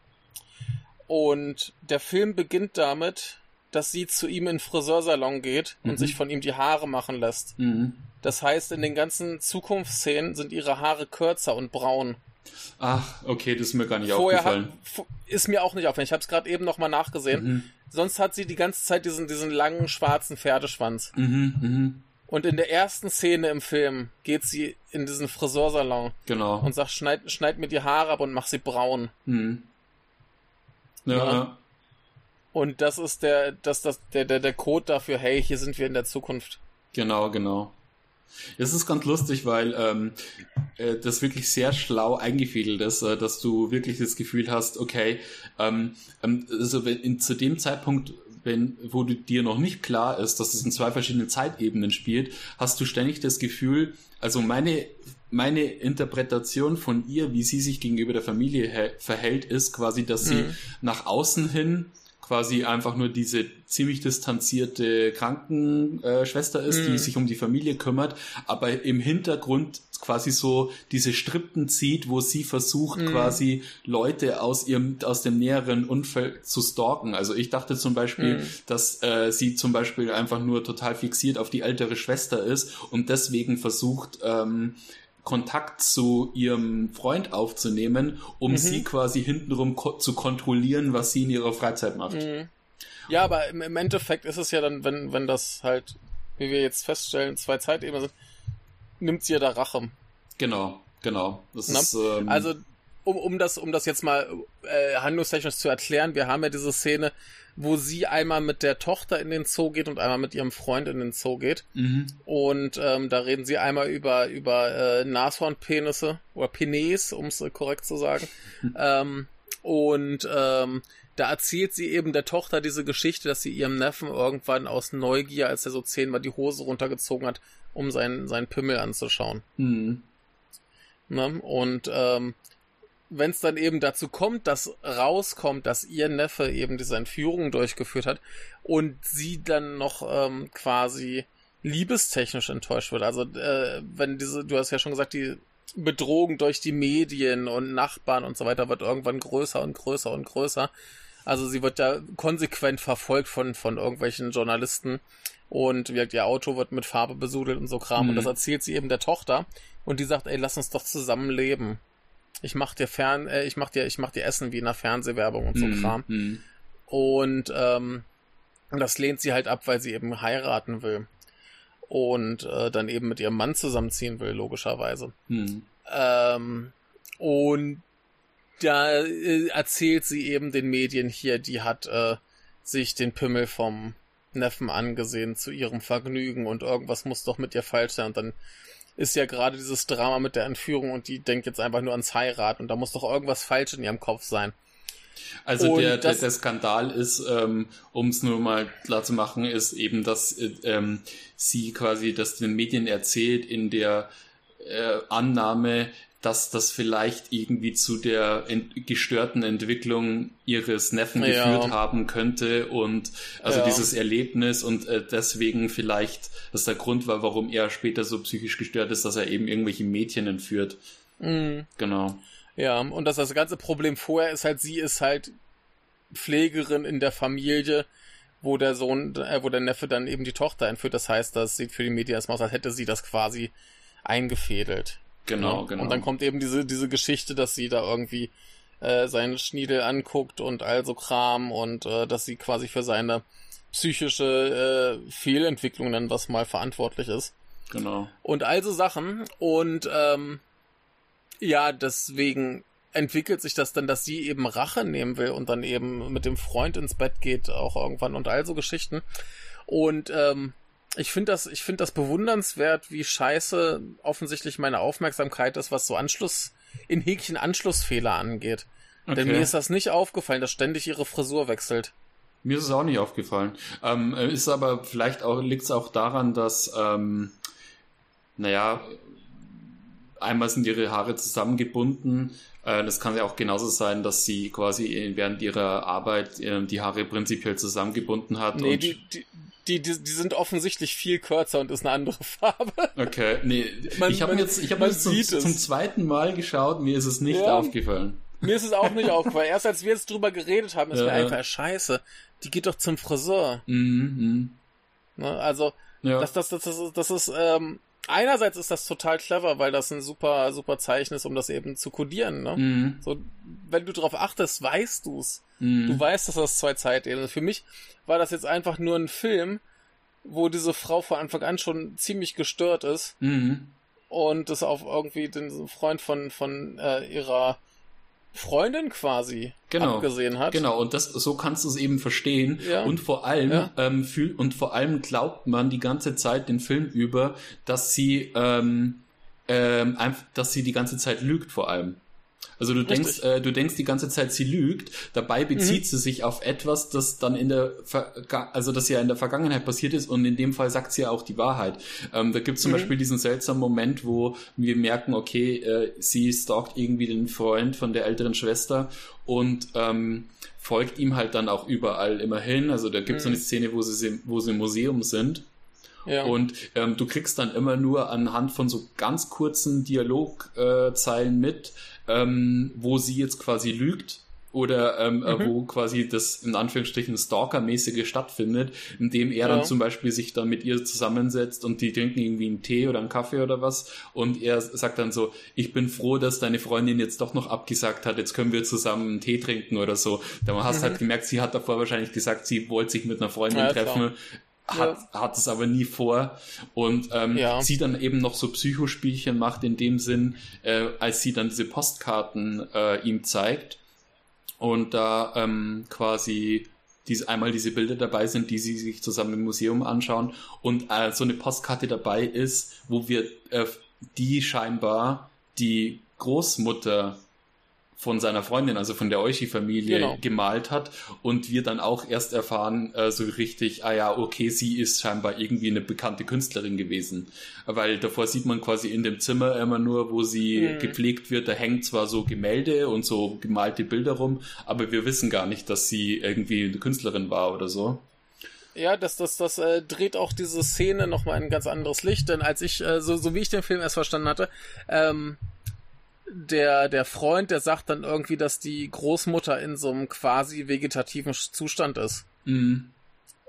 Und der Film beginnt damit, dass sie zu ihm in den Friseursalon geht und mhm. sich von ihm die Haare machen lässt. Mhm. Das heißt, in den ganzen Zukunftsszenen sind ihre Haare kürzer und braun. Ach, okay, das ist mir gar nicht Vorher aufgefallen. Hat, ist mir auch nicht aufgefallen. Ich habe es gerade eben nochmal nachgesehen. Mhm. Sonst hat sie die ganze Zeit diesen, diesen langen schwarzen Pferdeschwanz. Mhm, mh. Und in der ersten Szene im Film geht sie in diesen Friseursalon. Genau. Und sagt, schneid, schneid mir die Haare ab und mach sie braun. Mhm. Ja. ja. Und das ist der, das, das, der, der, der Code dafür, hey, hier sind wir in der Zukunft. Genau, genau. Es ist ganz lustig, weil ähm, äh, das wirklich sehr schlau eingefädelt ist, äh, dass du wirklich das Gefühl hast, okay, ähm, ähm, also wenn, in, zu dem Zeitpunkt, wenn, wo du dir noch nicht klar ist, dass es in zwei verschiedenen Zeitebenen spielt, hast du ständig das Gefühl, also meine meine Interpretation von ihr, wie sie sich gegenüber der Familie verhält, ist quasi, dass sie mhm. nach außen hin quasi einfach nur diese ziemlich distanzierte Krankenschwester ist, mhm. die sich um die Familie kümmert, aber im Hintergrund quasi so diese Strippen zieht, wo sie versucht mhm. quasi Leute aus ihrem aus dem näheren Umfeld zu stalken. Also ich dachte zum Beispiel, mhm. dass äh, sie zum Beispiel einfach nur total fixiert auf die ältere Schwester ist und deswegen versucht ähm, Kontakt zu ihrem Freund aufzunehmen, um mhm. sie quasi hintenrum ko zu kontrollieren, was sie in ihrer Freizeit macht. Mhm. Ja, aber im, im, Endeffekt ist es ja dann, wenn, wenn das halt, wie wir jetzt feststellen, zwei Zeitebenen sind, nimmt sie ja da Rache. Genau, genau. Das ist, ähm, also, um, um das, um das jetzt mal äh, handlungstechnisch zu erklären, wir haben ja diese Szene, wo sie einmal mit der Tochter in den Zoo geht und einmal mit ihrem Freund in den Zoo geht. Mhm. Und ähm, da reden sie einmal über, über äh, Nashornpenisse oder Penis, um es äh, korrekt zu sagen. Mhm. Ähm, und ähm, da erzählt sie eben der Tochter diese Geschichte, dass sie ihrem Neffen irgendwann aus Neugier, als er so zehnmal die Hose runtergezogen hat, um seinen, seinen Pimmel anzuschauen. Mhm. Ne? Und ähm, wenn es dann eben dazu kommt, dass rauskommt, dass ihr Neffe eben diese Entführung durchgeführt hat und sie dann noch ähm, quasi liebestechnisch enttäuscht wird. Also äh, wenn diese, du hast ja schon gesagt, die Bedrohung durch die Medien und Nachbarn und so weiter wird irgendwann größer und größer und größer. Also sie wird ja konsequent verfolgt von, von irgendwelchen Journalisten und wie gesagt, ihr Auto wird mit Farbe besudelt und so Kram mhm. und das erzählt sie eben der Tochter und die sagt, ey, lass uns doch zusammen leben ich mach dir fern, äh, ich mach dir, ich mach dir Essen wie in der Fernsehwerbung und so mm, Kram. Mm. Und ähm, das lehnt sie halt ab, weil sie eben heiraten will. Und äh, dann eben mit ihrem Mann zusammenziehen will, logischerweise. Mm. Ähm, und da äh, erzählt sie eben den Medien hier, die hat äh, sich den Pimmel vom Neffen angesehen zu ihrem Vergnügen und irgendwas muss doch mit ihr falsch sein. Und dann ist ja gerade dieses Drama mit der Entführung und die denkt jetzt einfach nur ans Heirat und da muss doch irgendwas falsch in ihrem Kopf sein. Also der, der, der, Skandal ist, ähm, um es nur mal klar zu machen, ist eben, dass äh, ähm, sie quasi das den Medien erzählt in der äh, Annahme, dass das vielleicht irgendwie zu der ent gestörten Entwicklung ihres Neffen ja. geführt haben könnte und also ja. dieses Erlebnis und äh, deswegen vielleicht das der Grund war, warum er später so psychisch gestört ist, dass er eben irgendwelche Mädchen entführt. Mhm. Genau. Ja, und das, das ganze Problem vorher ist halt, sie ist halt Pflegerin in der Familie, wo der Sohn, äh, wo der Neffe dann eben die Tochter entführt. Das heißt, das sieht für die Medien erstmal aus, als hätte sie das quasi eingefädelt. Genau, ja? genau. Und dann kommt eben diese, diese Geschichte, dass sie da irgendwie äh, seinen Schniedel anguckt und also Kram und äh, dass sie quasi für seine psychische äh, Fehlentwicklung dann was mal verantwortlich ist. Genau. Und also Sachen. Und ähm, ja, deswegen entwickelt sich das dann, dass sie eben Rache nehmen will und dann eben mit dem Freund ins Bett geht, auch irgendwann und all so Geschichten. Und ähm, ich finde das, ich finde das bewundernswert, wie scheiße offensichtlich meine Aufmerksamkeit ist, was so Anschluss, in Häkchen Anschlussfehler angeht. Okay. Denn mir ist das nicht aufgefallen, dass ständig ihre Frisur wechselt. Mir ist es auch nicht aufgefallen. Ähm, ist aber vielleicht auch, liegt es auch daran, dass, ähm, naja, einmal sind ihre Haare zusammengebunden. Äh, das kann ja auch genauso sein, dass sie quasi während ihrer Arbeit äh, die Haare prinzipiell zusammengebunden hat. Nee, die, die, die, die, die sind offensichtlich viel kürzer und ist eine andere Farbe. Okay, nee. Man, ich habe jetzt, ich hab jetzt zum, zum, zweiten Mal geschaut, mir ist es nicht ja, aufgefallen. Mir ist es auch nicht aufgefallen. Erst als wir jetzt drüber geredet haben, ist ja, mir einfach scheiße. Die geht doch zum Friseur. Mhm, mh. ne, also, ja. das, das, das, das, ist, das ist, ähm, einerseits ist das total clever, weil das ein super, super Zeichen ist, um das eben zu kodieren. Ne? Mhm. So, wenn du darauf achtest, weißt du's. Mhm. Du weißt, dass das zwei Zeitebenen. Für mich war das jetzt einfach nur ein Film, wo diese Frau von Anfang an schon ziemlich gestört ist mhm. und das auf irgendwie den Freund von von äh, ihrer Freundin quasi genau, abgesehen hat. Genau, und das so kannst du es eben verstehen. Ja. Und vor allem ja. ähm, fühl, und vor allem glaubt man die ganze Zeit den Film über, dass sie ähm, ähm, dass sie die ganze Zeit lügt vor allem. Also du Richtig. denkst, äh, du denkst die ganze Zeit, sie lügt. Dabei bezieht mhm. sie sich auf etwas, das dann in der, Ver also das ja in der Vergangenheit passiert ist und in dem Fall sagt sie ja auch die Wahrheit. Ähm, da gibt es zum mhm. Beispiel diesen seltsamen Moment, wo wir merken, okay, äh, sie stalkt irgendwie den Freund von der älteren Schwester und ähm, folgt ihm halt dann auch überall immer hin. Also da gibt es mhm. so eine Szene, wo sie, wo sie im Museum sind. Ja. Und ähm, du kriegst dann immer nur anhand von so ganz kurzen Dialogzeilen äh, mit, ähm, wo sie jetzt quasi lügt oder ähm, äh, mhm. wo quasi das in Anführungsstrichen Stalker-mäßige stattfindet, indem er ja. dann zum Beispiel sich dann mit ihr zusammensetzt und die trinken irgendwie einen Tee oder einen Kaffee oder was und er sagt dann so, ich bin froh, dass deine Freundin jetzt doch noch abgesagt hat, jetzt können wir zusammen einen Tee trinken oder so. Da hast mhm. halt gemerkt, sie hat davor wahrscheinlich gesagt, sie wollte sich mit einer Freundin ja, treffen. Hat, ja. hat es aber nie vor und ähm, ja. sie dann eben noch so Psychospielchen macht in dem Sinn, äh, als sie dann diese Postkarten äh, ihm zeigt und da ähm, quasi diese, einmal diese Bilder dabei sind, die sie sich zusammen im Museum anschauen und äh, so eine Postkarte dabei ist, wo wir äh, die scheinbar die Großmutter von seiner Freundin, also von der Euchi-Familie, genau. gemalt hat und wir dann auch erst erfahren, äh, so richtig, ah ja, okay, sie ist scheinbar irgendwie eine bekannte Künstlerin gewesen. Weil davor sieht man quasi in dem Zimmer immer nur, wo sie mhm. gepflegt wird, da hängt zwar so Gemälde und so gemalte Bilder rum, aber wir wissen gar nicht, dass sie irgendwie eine Künstlerin war oder so. Ja, das, das, das äh, dreht auch diese Szene nochmal in ein ganz anderes Licht, denn als ich, äh, so, so wie ich den Film erst verstanden hatte, ähm, der, der Freund, der sagt dann irgendwie, dass die Großmutter in so einem quasi vegetativen Zustand ist. Mhm.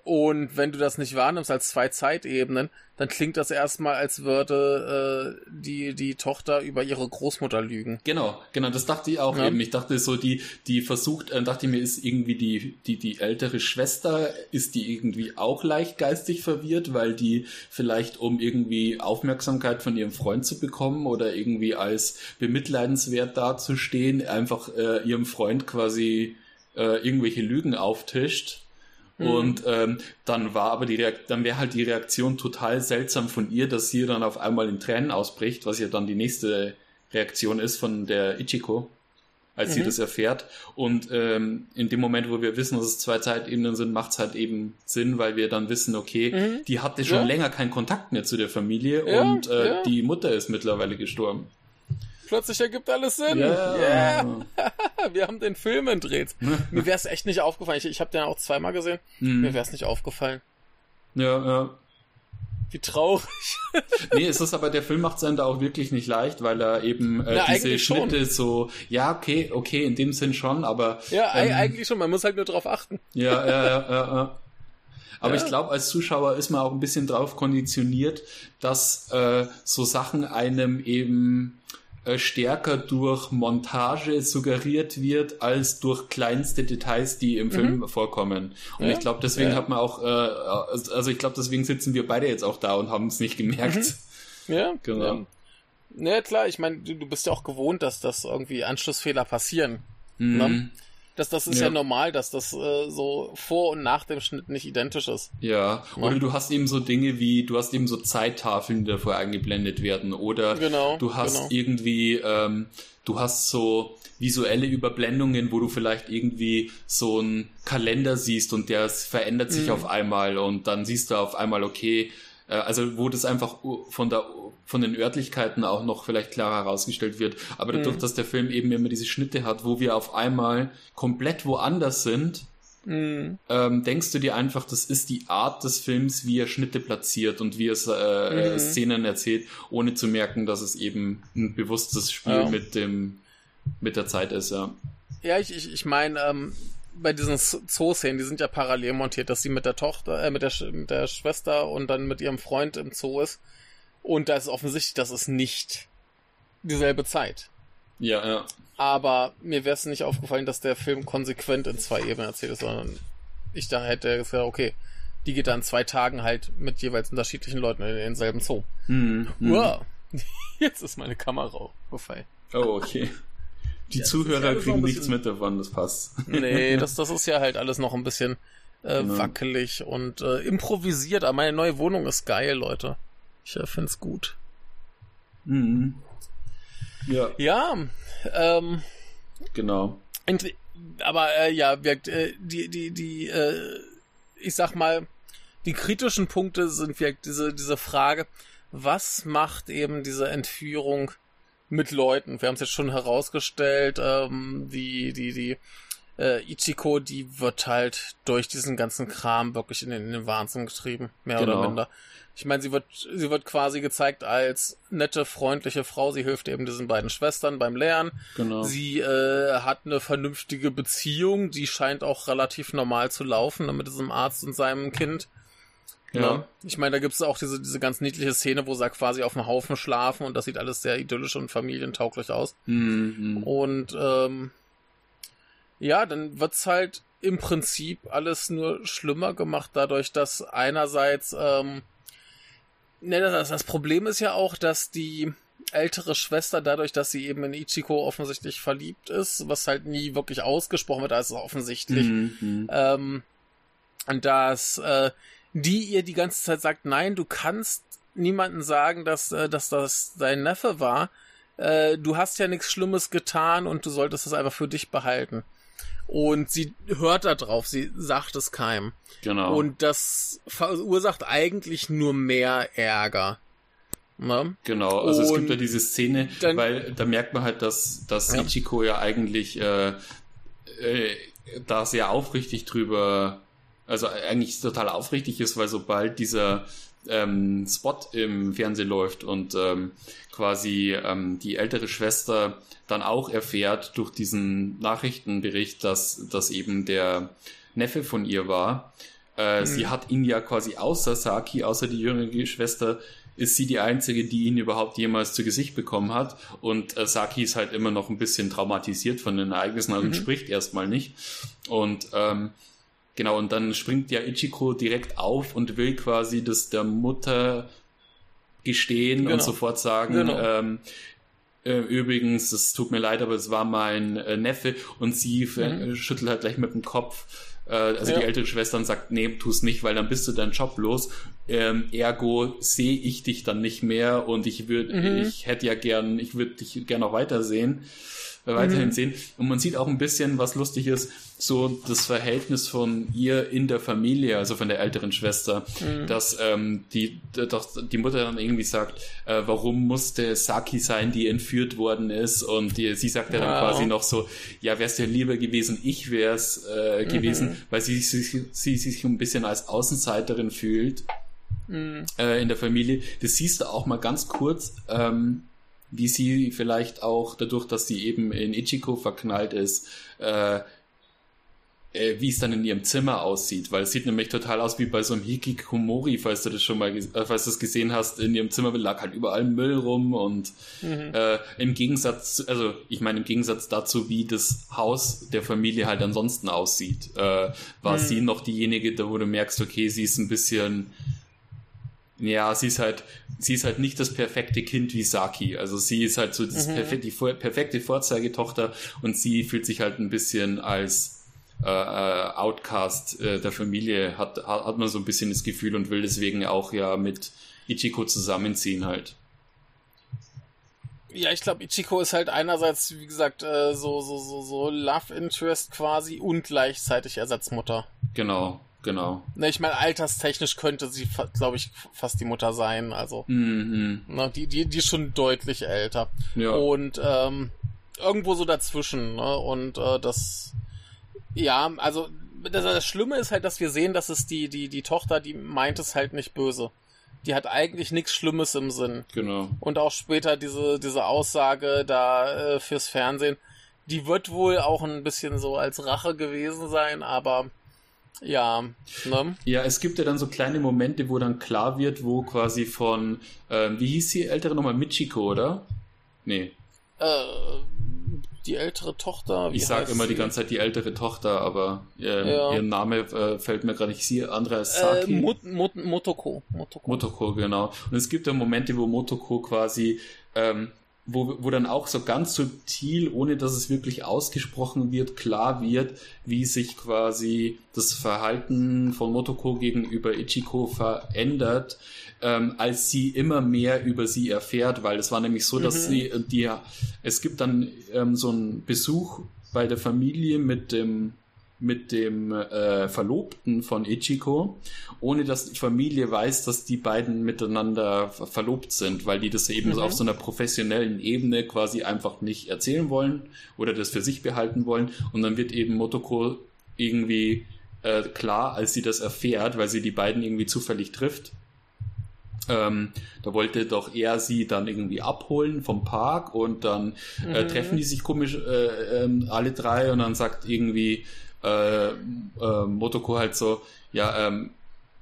Und wenn du das nicht wahrnimmst als zwei Zeitebenen, dann klingt das erstmal, als würde äh, die, die Tochter über ihre Großmutter lügen. Genau, genau, das dachte ich auch ja. eben. Ich dachte so, die, die versucht, äh, dachte ich mir, ist irgendwie die, die, die ältere Schwester, ist die irgendwie auch leicht geistig verwirrt, weil die vielleicht, um irgendwie Aufmerksamkeit von ihrem Freund zu bekommen oder irgendwie als bemitleidenswert dazustehen, einfach äh, ihrem Freund quasi äh, irgendwelche Lügen auftischt Mhm. Und ähm, dann war aber die Reakt dann wäre halt die Reaktion total seltsam von ihr, dass sie dann auf einmal in Tränen ausbricht, was ja dann die nächste Reaktion ist von der Ichiko, als mhm. sie das erfährt. Und ähm, in dem Moment, wo wir wissen, dass es zwei Zeitebenen sind, macht es halt eben Sinn, weil wir dann wissen, okay, mhm. die hatte schon ja. länger keinen Kontakt mehr zu der Familie ja, und äh, ja. die Mutter ist mittlerweile gestorben. Plötzlich ergibt alles Sinn. Ja. Yeah. Wir haben den Film entdreht. Mir wäre es echt nicht aufgefallen. Ich, ich habe den auch zweimal gesehen. Mhm. Mir wäre es nicht aufgefallen. Ja, ja. Wie traurig. nee, es ist aber, der Film macht es einem da auch wirklich nicht leicht, weil er eben äh, Na, diese Schnitte schon. so, ja, okay, okay, in dem Sinn schon, aber. Ja, ähm, eigentlich schon, man muss halt nur drauf achten. Ja, ja, ja, ja. ja. Aber ja. ich glaube, als Zuschauer ist man auch ein bisschen drauf konditioniert, dass äh, so Sachen einem eben äh, stärker durch Montage suggeriert wird als durch kleinste Details, die im mhm. Film vorkommen. Und ja, ich glaube, deswegen ja. hat man auch, äh, also ich glaube, deswegen sitzen wir beide jetzt auch da und haben es nicht gemerkt. Mhm. Ja, genau. Ja. Ne, klar, ich meine, du, du bist ja auch gewohnt, dass das irgendwie Anschlussfehler passieren. Ne? Das, das ist ja. Ja. normal, dass das äh, so vor und nach dem Schnitt nicht identisch ist. Ja, Ja. oder du hast eben so Dinge wie, du hast eben so Zeittafeln, die davor eingeblendet werden, oder Genau, du hast genau. irgendwie, ähm, du hast so visuelle Überblendungen, wo du vielleicht irgendwie so einen Kalender siehst und der verändert sich Mhm. auf einmal und dann siehst du auf einmal, okay, also wo das einfach von der von den Örtlichkeiten auch noch vielleicht klarer herausgestellt wird. Aber dadurch, Mhm. dass der Film eben immer diese Schnitte hat, wo wir auf einmal komplett woanders sind, Mhm. ähm, denkst du dir einfach, das ist die Art des Films, wie er Schnitte platziert und wie es äh, Mhm. Szenen erzählt, ohne zu merken, dass es eben ein bewusstes Spiel Ja. mit dem mit der Zeit ist, ja. Ja, ich, ich, ich meine, ähm, bei diesen Zoo-Szenen, die sind ja parallel montiert, dass sie mit der Tochter, äh, mit der, mit der Schwester und dann mit ihrem Freund im Zoo ist. Und da ist offensichtlich, das ist nicht dieselbe Zeit. Ja, ja. Aber mir wäre es nicht aufgefallen, dass der Film konsequent in zwei Ebenen erzählt ist, sondern ich da hätte gesagt, okay, die geht dann zwei Tagen halt mit jeweils unterschiedlichen Leuten in denselben Zoo. Hm, hm. Wow. Jetzt ist meine Kamera gefallen. Oh, okay. Die Ja, Zuhörer kriegen nichts mit davon, das passt. Nee, das, das ist ja halt alles noch ein bisschen äh, Genau. wackelig und äh, improvisiert. Aber meine neue Wohnung ist geil, Leute. Ich äh, find's gut. Mhm. Ja, Ja, ähm, genau. aber äh, ja, wirkt, äh, die, die, die, äh, ich sag mal, die kritischen Punkte sind wirkt diese, diese Frage, was macht eben diese Entführung mit Leuten? Wir haben es jetzt schon herausgestellt, ähm, die, die, die äh, Ichiko, die wird halt durch diesen ganzen Kram wirklich in den, in den Wahnsinn getrieben, mehr oder Genau. minder. Ich meine, sie wird, sie wird quasi gezeigt als nette, freundliche Frau. Sie hilft eben diesen beiden Schwestern beim Lernen. Genau. Sie äh, hat eine vernünftige Beziehung, die scheint auch relativ normal zu laufen ne, mit diesem Arzt und seinem Kind. Ja. Ne? Ich meine, da gibt es auch diese, diese ganz niedliche Szene, wo sie quasi auf dem Haufen schlafen und das sieht alles sehr idyllisch und familientauglich aus. Mhm. Und ähm, ja, dann wird's halt im Prinzip alles nur schlimmer gemacht, dadurch, dass einerseits, ähm, ne, das, das Problem ist ja auch, dass die ältere Schwester, dadurch, dass sie eben in Ichiko offensichtlich verliebt ist, was halt nie wirklich ausgesprochen wird, es offensichtlich, Mhm. ähm, dass äh, die ihr die ganze Zeit sagt, nein, du kannst niemanden sagen, dass, äh, dass das dein Neffe war. Äh, du hast ja nichts Schlimmes getan und du solltest es einfach für dich behalten. Und sie hört da drauf, sie sagt es keinem. Genau. Und das verursacht eigentlich nur mehr Ärger. Ne? Genau, also es gibt Und ja diese Szene, dann- weil da merkt man halt, dass, dass Ja. Ichiko ja eigentlich äh, äh, da sehr aufrichtig drüber, also eigentlich total aufrichtig ist, weil sobald dieser ähm, Spot im Fernsehen läuft und ähm, quasi ähm, die ältere Schwester dann auch erfährt durch diesen Nachrichtenbericht, dass, dass eben der Neffe von ihr war. Äh, Mhm. Sie hat ihn ja quasi außer Saki, außer die jüngere Schwester, ist sie die einzige, die ihn überhaupt jemals zu Gesicht bekommen hat. Und äh, Saki ist halt immer noch ein bisschen traumatisiert von den Ereignissen und Mhm. spricht erstmal nicht. Und ähm, genau, und dann springt ja Ichiko direkt auf und will quasi das der Mutter gestehen Genau. und sofort sagen, Genau. ähm, äh, übrigens, es tut mir leid, aber es war mein äh, Neffe und sie Mhm. äh, schüttelt halt gleich mit dem Kopf. Äh, also Ja. die ältere Schwester und sagt, nee, tu's nicht, weil dann bist du deinen Job los. Ähm, ergo sehe ich dich dann nicht mehr und ich würde, Mhm. ich hätte ja gern, ich würde dich gern noch weitersehen, weiterhin Mhm. sehen. Und man sieht auch ein bisschen, was lustig ist, so das Verhältnis von ihr in der Familie, also von der älteren Schwester, Mhm. dass ähm, die, doch die Mutter dann irgendwie sagt, äh, warum musste Saki sein, die entführt worden ist und die, sie sagt ja dann Wow. quasi noch so, ja, wär's dir lieber gewesen, ich wär's äh, gewesen, Mhm. weil sie, sie, sie sich ein bisschen als Außenseiterin fühlt Mhm. äh, in der Familie. Das siehst du auch mal ganz kurz, ähm, wie sie vielleicht auch dadurch, dass sie eben in Ichiko verknallt ist, äh, äh, wie es dann in ihrem Zimmer aussieht, weil es sieht nämlich total aus wie bei so einem Hikikomori, falls du das schon mal, äh, falls du das gesehen hast, in ihrem Zimmer lag halt überall Müll rum und Mhm. äh, im Gegensatz, also ich meine im Gegensatz dazu, wie das Haus der Familie halt ansonsten aussieht, äh, war Mhm. sie noch diejenige, da wo du merkst, okay, sie ist ein bisschen ja, sie ist halt, sie ist halt nicht das perfekte Kind wie Saki. Also sie ist halt so das mhm. perfekte, die perfekte Vorzeigetochter und sie fühlt sich halt ein bisschen als äh, äh, Outcast äh, der Familie, hat, hat man so ein bisschen das Gefühl und will deswegen auch ja mit Ichiko zusammenziehen halt. Ja, ich glaube, Ichiko ist halt einerseits, wie gesagt, äh, so, so, so, so Love Interest quasi und gleichzeitig Ersatzmutter. Genau. Genau. Ne, ich meine, alterstechnisch könnte sie, glaube ich, fast die Mutter sein. Also, mhm. ne, die, die, die ist schon deutlich älter. Ja. Und ähm, irgendwo so dazwischen. Ne? Und äh, das, ja, also das, das Schlimme ist halt, dass wir sehen, dass es die, die, die Tochter, die meint es halt nicht böse. Die hat eigentlich nichts Schlimmes im Sinn. Genau. Und auch später diese, diese Aussage da äh, fürs Fernsehen, die wird wohl auch ein bisschen so als Rache gewesen sein, aber ja, ne? Ja, es gibt ja dann so kleine Momente, wo dann klar wird, wo quasi von, ähm, wie hieß die ältere nochmal, Michiko, oder? Nee. Äh, die ältere Tochter. ich sage immer die ganze Zeit die ältere Tochter, aber äh, ja. ihr Name äh, fällt mir gerade nicht. Sie, andere ist Saki. Äh, Mot Mot Motoko. Motoko. Motoko, genau. Und es gibt ja Momente, wo Motoko quasi ähm, wo, wo dann auch so ganz subtil, ohne dass es wirklich ausgesprochen wird, klar wird, wie sich quasi das Verhalten von Motoko gegenüber Ichiko verändert, ähm, als sie immer mehr über sie erfährt, weil es war nämlich so, dass mhm. sie, die, es gibt dann ähm, so einen Besuch bei der Familie mit dem mit dem äh, Verlobten von Ichiko, ohne dass die Familie weiß, dass die beiden miteinander verlobt sind, weil die das eben mhm. auf so einer professionellen Ebene quasi einfach nicht erzählen wollen oder das für sich behalten wollen. Und dann wird eben Motoko irgendwie äh, klar, als sie das erfährt, weil sie die beiden irgendwie zufällig trifft. Ähm, da wollte doch er sie dann irgendwie abholen vom Park und dann äh, mhm. treffen die sich komisch äh, äh, alle drei und dann sagt irgendwie äh, äh, Motoko halt so, ja, ähm,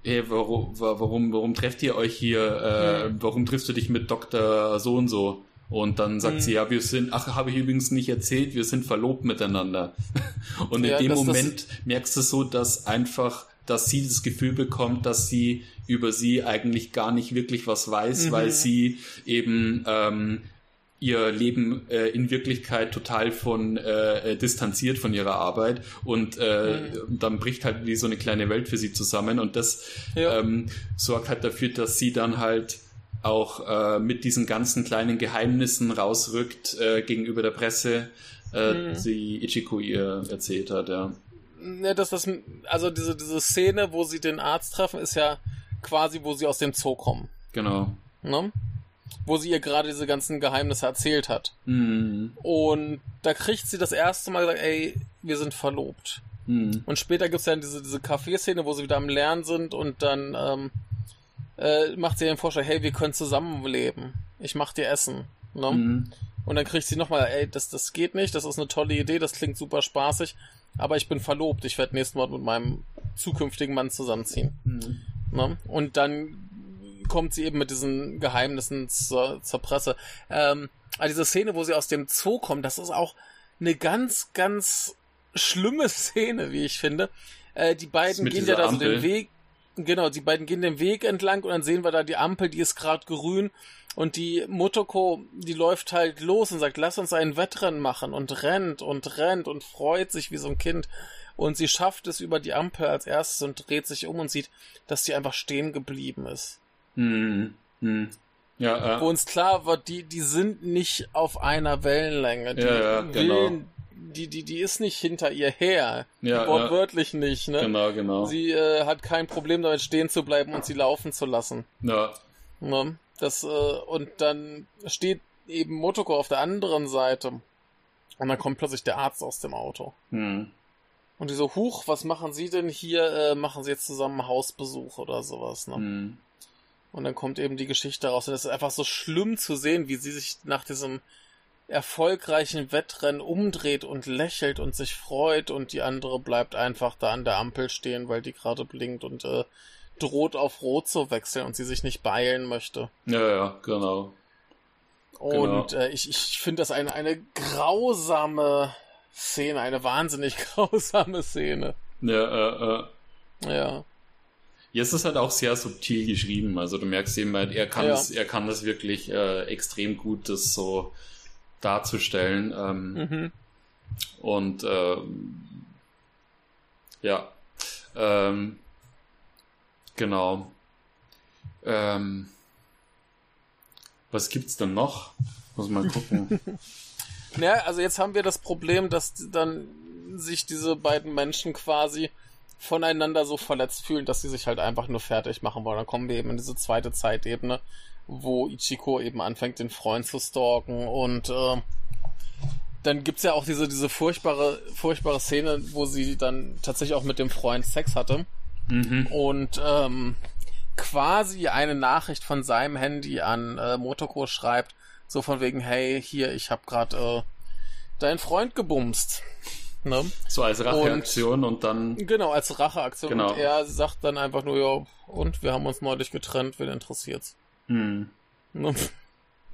hey, warum, warum, warum trefft ihr euch hier, äh, mhm. warum triffst du dich mit Dr. so und so? Und dann sagt mhm. sie, ja, wir sind, ach, habe ich übrigens nicht erzählt, wir sind verlobt miteinander. Und in ja, dem Moment merkst du so, dass einfach, dass sie das Gefühl bekommt, dass sie über sie eigentlich gar nicht wirklich was weiß, mhm. weil sie eben ähm, ihr Leben äh, in Wirklichkeit total von äh, distanziert von ihrer Arbeit und äh, mhm. dann bricht halt wie so eine kleine Welt für sie zusammen und das ja. ähm, sorgt halt dafür, dass sie dann halt auch äh, mit diesen ganzen kleinen Geheimnissen rausrückt äh, gegenüber der Presse, äh, mhm. die Ichiko ihr erzählt hat, ja. Ne, dass das, also diese, diese Szene, wo sie den Arzt treffen, ist ja quasi, wo sie aus dem Zoo kommen. Genau. Ne? Wo sie ihr gerade diese ganzen Geheimnisse erzählt hat. Mhm. Und da kriegt sie das erste Mal gesagt, ey, wir sind verlobt. Mhm. Und später gibt's dann diese, diese Kaffeeszene, wo sie wieder am Lernen sind und dann ähm, äh, macht sie den Vorschlag, hey, wir können zusammenleben. Ich mach dir Essen. Ne? Mhm. Und dann kriegt sie nochmal, ey, das, das geht nicht, das ist eine tolle Idee, das klingt super spaßig, aber ich bin verlobt, ich werde nächsten Mal mit meinem zukünftigen Mann zusammenziehen. Mhm. Ne? Und dann kommt sie eben mit diesen Geheimnissen zur, zur Presse. Ähm, also diese Szene, wo sie aus dem Zoo kommt, das ist auch eine ganz, ganz schlimme Szene, wie ich finde. Äh, die beiden gehen ja da so den Weg, genau, die beiden gehen den Weg entlang und dann sehen wir da die Ampel, die ist gerade grün und die Motoko, die läuft halt los und sagt, lass uns ein Wettrennen machen und rennt und rennt und freut sich wie so ein Kind. Und sie schafft es über die Ampel als erstes und dreht sich um und sieht, dass sie einfach stehen geblieben ist. Hm, hm. Ja, äh. Wo uns klar wird, die, die sind nicht auf einer Wellenlänge. Die ja, ja, genau. die, die, die ist nicht hinter ihr her. Ja, wortwörtlich ja. nicht, ne? Genau, genau. Sie äh, hat kein Problem damit stehen zu bleiben und sie laufen zu lassen. Ja. Ne? Das, äh, und dann steht eben Motoko auf der anderen Seite. Und dann kommt plötzlich der Arzt aus dem Auto. Hm. Und die so, huch, was machen Sie denn hier? Äh, machen Sie jetzt zusammen Hausbesuch oder sowas, ne? Hm. Und dann kommt eben die Geschichte raus. Und es ist einfach so schlimm zu sehen, wie sie sich nach diesem erfolgreichen Wettrennen umdreht und lächelt und sich freut und die andere bleibt einfach da an der Ampel stehen, weil die gerade blinkt und äh, droht auf Rot zu wechseln und sie sich nicht beeilen möchte. Ja, ja, genau. Und genau. Äh, ich, ich finde das eine, eine grausame Szene, eine wahnsinnig grausame Szene. Ja, äh, äh. Ja. Es ist halt auch sehr subtil geschrieben. Also du merkst eben, halt, er kann ja. das, er kann das wirklich äh, extrem gut, das so darzustellen. Ähm, mhm. Und äh, ja, ähm, genau. Ähm, was gibt's denn noch? Muss mal gucken. ja, also jetzt haben wir das Problem, dass dann sich diese beiden Menschen quasi voneinander so verletzt fühlen, dass sie sich halt einfach nur fertig machen wollen. Dann kommen wir eben in diese zweite Zeitebene, wo Ichiko eben anfängt, den Freund zu stalken und äh, dann gibt's ja auch diese, diese furchtbare, furchtbare Szene, wo sie dann tatsächlich auch mit dem Freund Sex hatte. Mhm. Und ähm, quasi eine Nachricht von seinem Handy an äh, Motoko schreibt, so von wegen, hey, hier, ich hab grad äh, deinen Freund gebumst. Ne? So als Racheaktion und, und, dann. Genau, als Racheaktion. Genau. Und er sagt dann einfach nur, ja, und wir haben uns neulich getrennt, wen interessiert's? Hm. Ne?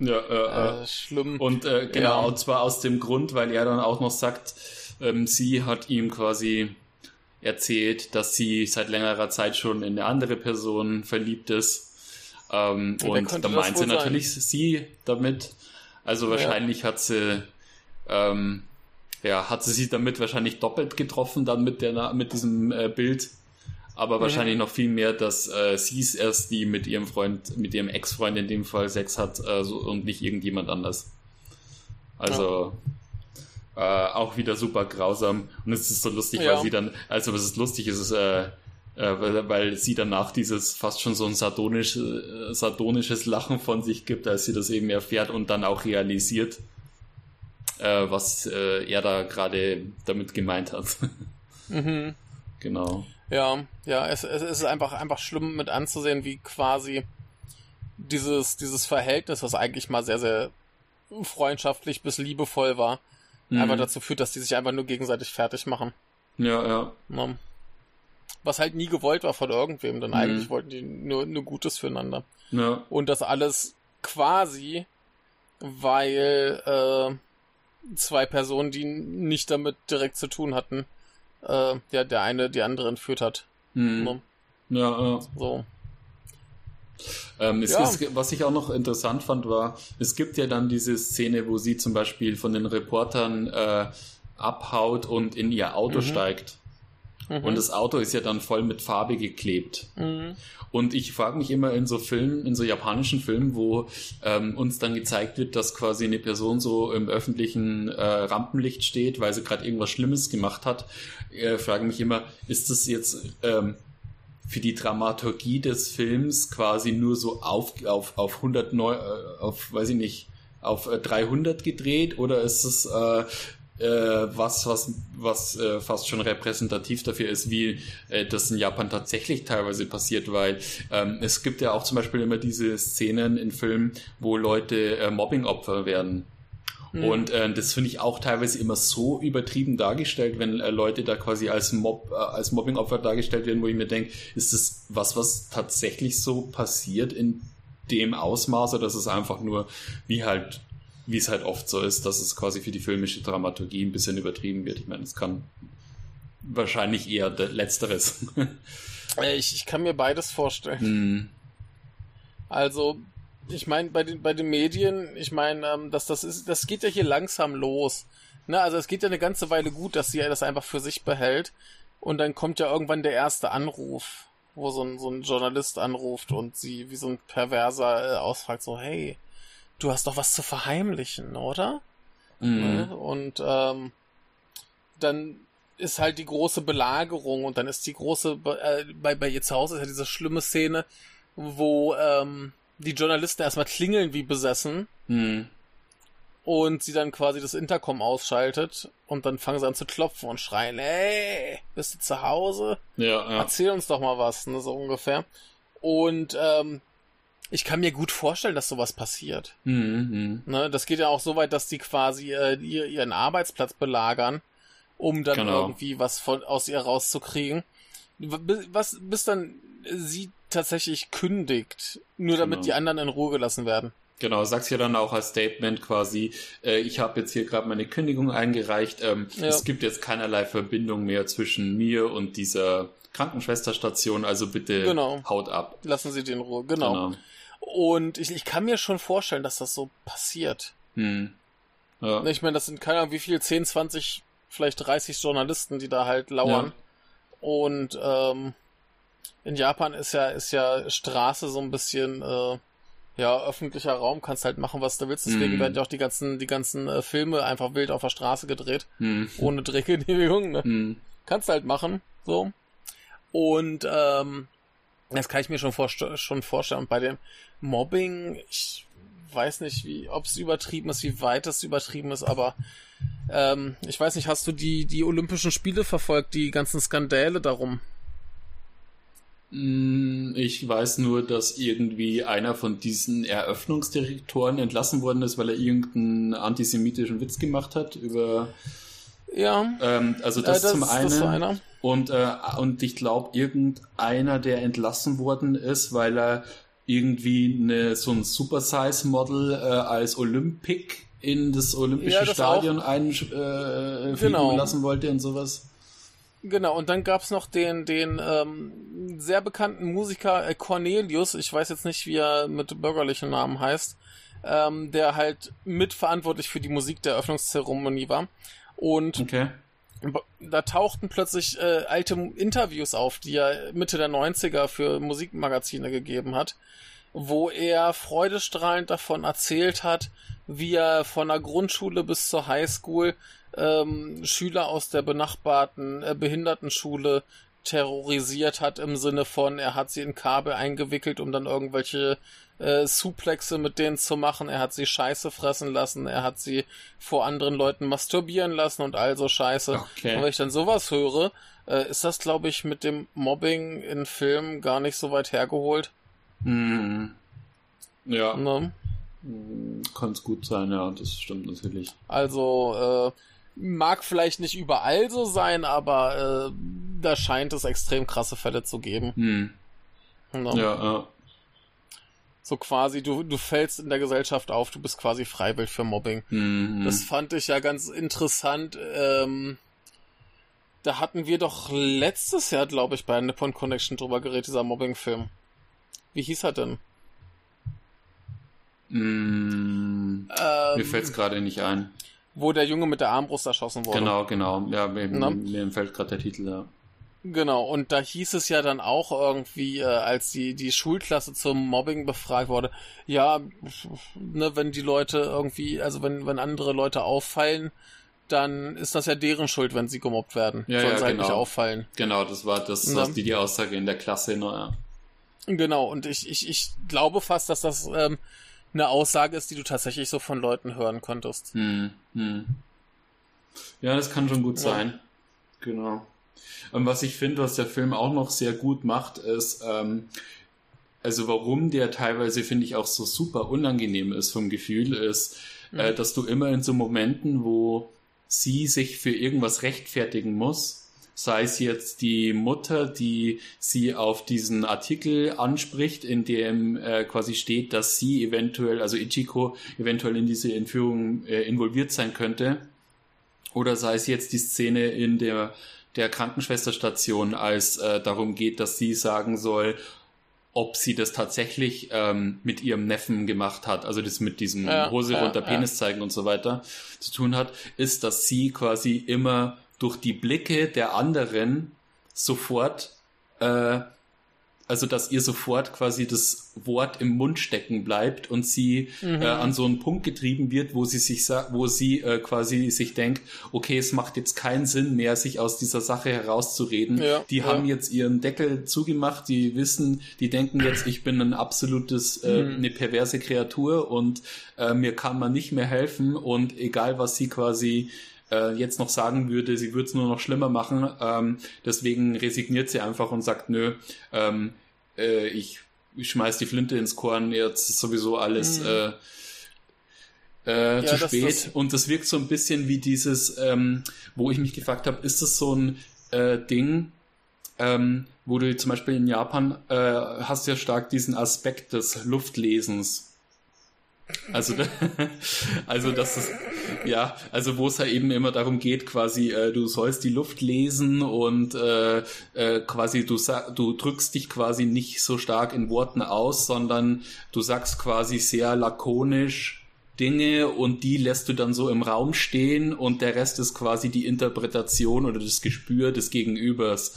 Ja, äh, äh, schlimm. Und äh, genau, ja. und zwar aus dem Grund, weil er dann auch noch sagt, ähm, sie hat ihm quasi erzählt, dass sie seit längerer Zeit schon in eine andere Person verliebt ist. Ähm, und, und da meint sie natürlich sein? sie damit. Also wahrscheinlich ja. hat sie ähm, ja, hat sie sich damit wahrscheinlich doppelt getroffen, dann mit der mit diesem äh, Bild. Aber mhm. wahrscheinlich noch viel mehr, dass äh, sie es erst, die mit ihrem Freund, mit ihrem Ex-Freund in dem Fall Sex hat äh, so, und nicht irgendjemand anders. Also ja. äh, auch wieder super grausam. Und es ist so lustig, ja. weil sie dann, also was ist lustig, ist es, äh, äh, weil, weil sie danach dieses fast schon so ein sardonisch, sardonisches Lachen von sich gibt, als sie das eben erfährt und dann auch realisiert, äh, was äh, er da gerade damit gemeint hat. mhm. Genau. Ja, ja, es, es ist einfach, einfach schlimm mit anzusehen, wie quasi dieses, dieses Verhältnis, was eigentlich mal sehr, sehr freundschaftlich bis liebevoll war, mhm. einfach dazu führt, dass die sich einfach nur gegenseitig fertig machen. Ja, ja. ja. Was halt nie gewollt war von irgendwem, denn mhm. eigentlich wollten die nur, nur Gutes füreinander. Ja. Und das alles quasi, weil äh, zwei Personen, die nicht damit direkt zu tun hatten, äh, ja, der eine die andere entführt hat. Hm. Ne? Ja, ja. So. Ähm, ja. ist, was ich auch noch interessant fand, war, es gibt ja dann diese Szene, wo sie zum Beispiel von den Reportern äh, abhaut und in ihr Auto mhm. steigt. Mhm. Und das Auto ist ja dann voll mit Farbe geklebt. Mhm. Und ich frage mich immer in so Filmen, in so japanischen Filmen, wo ähm, uns dann gezeigt wird, dass quasi eine Person so im öffentlichen äh, Rampenlicht steht, weil sie gerade irgendwas Schlimmes gemacht hat, äh, frage mich immer, ist das jetzt ähm, für die Dramaturgie des Films quasi nur so auf, auf, auf 100, neu, äh, auf, weiß ich nicht, auf 300 äh, gedreht oder ist es äh, was, was, was äh, fast schon repräsentativ dafür ist, wie äh, das in Japan tatsächlich teilweise passiert, weil ähm, es gibt ja auch zum Beispiel immer diese Szenen in Filmen, wo Leute äh, Mobbing-Opfer werden. Mhm. Und äh, das finde ich auch teilweise immer so übertrieben dargestellt, wenn äh, Leute da quasi als Mob, äh, als Mobbing-Opfer dargestellt werden, wo ich mir denke, ist das was, was tatsächlich so passiert in dem Ausmaß oder ist es einfach nur wie halt wie es halt oft so ist, dass es quasi für die filmische Dramaturgie ein bisschen übertrieben wird. Ich meine, es kann wahrscheinlich eher letzteres. Äh, ich, ich kann mir beides vorstellen. Hm. Also, ich meine, bei den, bei den Medien, ich meine, ähm, dass das ist, das geht ja hier langsam los. Ne? Also es geht ja eine ganze Weile gut, dass sie das einfach für sich behält. Und dann kommt ja irgendwann der erste Anruf, wo so ein, so ein Journalist anruft und sie wie so ein Perverser äh, ausfragt, so, hey, du hast doch was zu verheimlichen, oder? Mhm. Ne? Und ähm, dann ist halt die große Belagerung und dann ist die große, äh, bei, bei ihr zu Hause ist ja diese schlimme Szene, wo ähm, die Journalisten erstmal klingeln wie besessen mhm. und sie dann quasi das Intercom ausschaltet und dann fangen sie an zu klopfen und schreien, hey, bist du zu Hause? Ja, ja. Erzähl uns doch mal was, ne, so ungefähr. Und ähm, ich kann mir gut vorstellen, dass sowas passiert. Mhm, mhm. Ne, das geht ja auch so weit, dass die quasi äh, ihr, ihren Arbeitsplatz belagern, um dann genau. irgendwie was von, aus ihr rauszukriegen. Was, bis dann sie tatsächlich kündigt, nur damit genau. die anderen in Ruhe gelassen werden. Genau, sagst ja dann auch als Statement quasi, äh, ich habe jetzt hier gerade meine Kündigung eingereicht, ähm, ja. es gibt jetzt keinerlei Verbindung mehr zwischen mir und dieser Krankenschwesterstation, also bitte Genau. haut ab. Lassen Sie den in Ruhe, genau. Und ich, ich kann mir schon vorstellen, dass das so passiert. Hm. Ja. Ich meine, das sind keine Ahnung, wie viel, 10, 20, vielleicht 30 Journalisten, die da halt lauern. Ja. Und ähm, in Japan ist ja, ist ja Straße so ein bisschen äh, ja, öffentlicher Raum, kannst halt machen, was du willst. Deswegen Mhm. werden ja auch die ganzen, die ganzen äh, Filme einfach wild auf der Straße gedreht, Hm. ohne Drehgenehmigung. Ne? Hm. Kannst halt machen, so. Und ähm, das kann ich mir schon, vorst schon vorstellen. Und bei dem Mobbing, ich weiß nicht, wie, ob es übertrieben ist, wie weit es übertrieben ist, aber ähm, ich weiß nicht, hast du die, die Olympischen Spiele verfolgt, die ganzen Skandale darum? Mm, Ich weiß nur, dass irgendwie einer von diesen Eröffnungsdirektoren entlassen worden ist, weil er irgendeinen antisemitischen Witz gemacht hat über Ja, ähm, also äh, das, das, zum das einen einer. und äh, und ich glaube irgendeiner, der entlassen worden ist, weil er irgendwie eine, so ein Super Size Model äh, als Olympic in das olympische Ja, das Stadion einfliegen äh, Genau. lassen wollte und sowas. Genau, und dann gab's noch den, den ähm, sehr bekannten Musiker äh, Cornelius, ich weiß jetzt nicht, wie er mit bürgerlichen Namen heißt, ähm, der halt mitverantwortlich für die Musik der Eröffnungszeremonie war. Und Okay. da tauchten plötzlich äh, alte Interviews auf, die er Mitte der 90er für Musikmagazine gegeben hat, wo er freudestrahlend davon erzählt hat, wie er von der Grundschule bis zur Highschool ähm, Schüler aus der benachbarten äh, Behindertenschule terrorisiert hat im Sinne von, er hat sie in Kabel eingewickelt, um dann irgendwelche äh, Suplexe mit denen zu machen, er hat sie Scheiße fressen lassen, er hat sie vor anderen Leuten masturbieren lassen und all so Scheiße. Okay. Und wenn ich dann sowas höre, äh, ist das, glaube ich, mit dem Mobbing in Filmen gar nicht so weit hergeholt. Mhm. Ja, Ne? kann es gut sein, ja, das stimmt natürlich. Also, äh, mag vielleicht nicht überall so sein, aber äh, da scheint es extrem krasse Fälle zu geben. Hm. Ne? Ja, ja. So quasi, du, du fällst in der Gesellschaft auf, du bist quasi freiwillig für Mobbing. Mhm. Das fand ich ja ganz interessant. Ähm, da hatten wir doch letztes Jahr, glaube ich, bei Nippon Connection drüber geredet, dieser Mobbing-Film. Wie hieß er denn? Mm, Ähm, mir fällt es gerade nicht ein. wo der Junge mit der Armbrust erschossen wurde. Genau, genau. Ja, mir, Na? mir fällt gerade der Titel, ja. Genau, und da hieß es ja dann auch irgendwie, äh, als die, die Schulklasse zum Mobbing befragt wurde, ja, ne, wenn die Leute irgendwie, also wenn, wenn andere Leute auffallen, dann ist das ja deren Schuld, wenn sie gemobbt werden. Ja, Sollen ja, sie halt genau. nicht auffallen. Genau, das war das, Na? das die, die Aussage in der Klasse, naja. Genau, und ich, ich, ich glaube fast, dass das ähm, eine Aussage ist, die du tatsächlich so von Leuten hören konntest. Hm, hm. Ja, das kann schon gut Ja. sein. Genau. Und was ich finde, was der Film auch noch sehr gut macht, ist, ähm, also warum der teilweise, finde ich, auch so super unangenehm ist vom Gefühl, ist, äh, dass du immer in so Momenten, wo sie sich für irgendwas rechtfertigen muss, sei es jetzt die Mutter, die sie auf diesen Artikel anspricht, in dem äh, quasi steht, dass sie eventuell, also Ichiko, eventuell in diese Entführung äh, involviert sein könnte, oder sei es jetzt die Szene in der, der Krankenschwesterstation, als äh, darum geht, dass sie sagen soll, ob sie das tatsächlich ähm, mit ihrem Neffen gemacht hat, also das mit diesem Ja, Hose ja, runter ja. Penis zeigen und so weiter zu tun hat, ist, dass sie quasi immer durch die Blicke der anderen sofort, äh, also dass ihr sofort quasi das Wort im Mund stecken bleibt und sie Mhm. äh, an so einen Punkt getrieben wird, wo sie sich wo sie äh, quasi sich denkt, okay, es macht jetzt keinen Sinn mehr, sich aus dieser Sache herauszureden. Ja, die ja. haben jetzt ihren Deckel zugemacht, die wissen, die denken jetzt, ich bin ein absolutes, äh, Mhm. eine perverse Kreatur und äh, mir kann man nicht mehr helfen und egal was sie quasi äh, jetzt noch sagen würde, sie würde es nur noch schlimmer machen. Ähm, deswegen resigniert sie einfach und sagt, nö, ähm, äh, ich, ich schmeiß die Flinte ins Korn, jetzt ist sowieso alles Mhm. äh, äh, Ja, zu das- spät. das- und das wirkt so ein bisschen wie dieses, ähm, wo ich mich gefragt habe, ist das so ein äh, Ding, ähm, wo du zum Beispiel in Japan äh, hast ja stark diesen Aspekt des Luftlesens. Also, also dass es, ja, also wo es halt eben immer darum geht, quasi, äh, du sollst die Luft lesen und äh, äh, quasi du du drückst dich quasi nicht so stark in Worten aus, sondern du sagst quasi sehr lakonisch Dinge und die lässt du dann so im Raum stehen und der Rest ist quasi die Interpretation oder das Gespür des Gegenübers.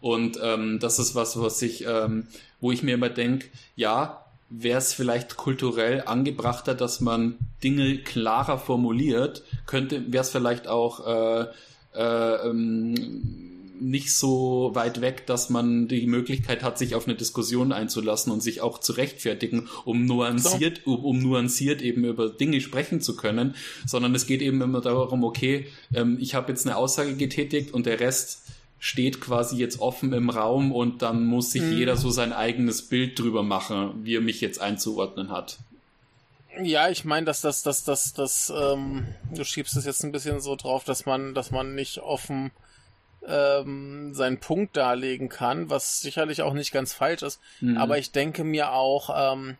Und ähm, das ist was, was ich, ähm, wo ich mir immer denke, ja, wäre es vielleicht kulturell angebrachter, dass man Dinge klarer formuliert, könnte, wäre es vielleicht auch äh, äh, ähm, nicht so weit weg, dass man die Möglichkeit hat, sich auf eine Diskussion einzulassen und sich auch zu rechtfertigen, um nuanciert, so. um, um, nuanciert eben über Dinge sprechen zu können, sondern es geht eben immer darum, okay, ähm, ich habe jetzt eine Aussage getätigt und der Rest steht quasi jetzt offen im Raum und dann muss sich mhm. jeder so sein eigenes Bild drüber machen, wie er mich jetzt einzuordnen hat. Ja, ich meine, dass das, dass das, das, ähm, du schiebst es jetzt ein bisschen so drauf, dass man, dass man nicht offen ähm, seinen Punkt darlegen kann, was sicherlich auch nicht ganz falsch ist. Mhm. Aber ich denke mir auch, ähm,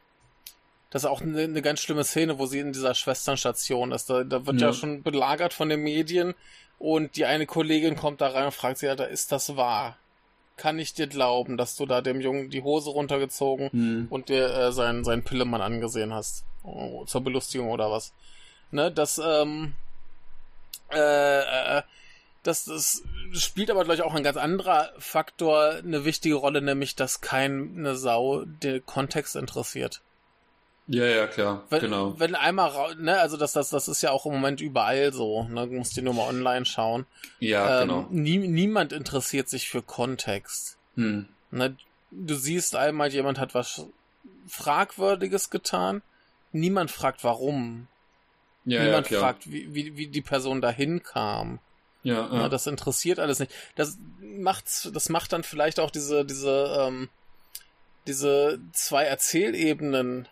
das ist auch eine, eine, ganz schlimme Szene, wo sie in dieser Schwesternstation ist. Da, da wird ja. ja schon belagert von den Medien und die eine Kollegin kommt da rein und fragt sie, Alter, ist das wahr? Kann ich dir glauben, dass du da dem Jungen die Hose runtergezogen hm. und dir äh, seinen, seinen Pillemann angesehen hast? Oh, zur Belustigung oder was? Ne, das, ähm, äh, äh, das, das spielt aber, glaube ich, auch ein ganz anderer Faktor eine wichtige Rolle, nämlich, dass keine Sau den Kontext interessiert. Ja, ja, klar, wenn, genau. Wenn einmal, ne, also das, das, das ist ja auch im Moment überall so, ne, du musst dir nur mal online schauen. Ja, ähm, genau. Nie, niemand interessiert sich für Kontext. Hm. Ne, du siehst einmal, jemand hat was Fragwürdiges getan, niemand fragt warum. Ja, niemand ja, fragt, wie, wie, wie die Person dahin kam. Ja, ja. Ne, das interessiert alles nicht. Das macht's, das macht dann vielleicht auch diese, diese, ähm, diese zwei Erzählebenen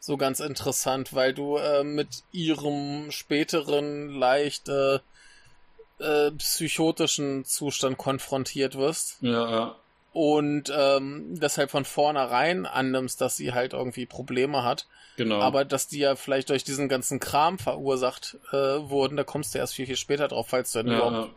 so ganz interessant, weil du äh, mit ihrem späteren leicht äh, äh, psychotischen Zustand konfrontiert wirst. Ja, ja. Und ähm, deshalb von vornherein annimmst, dass sie halt irgendwie Probleme hat. Genau. Aber dass die ja vielleicht durch diesen ganzen Kram verursacht äh, wurden, da kommst du erst viel, viel später drauf, falls du dann ja, überhaupt ja.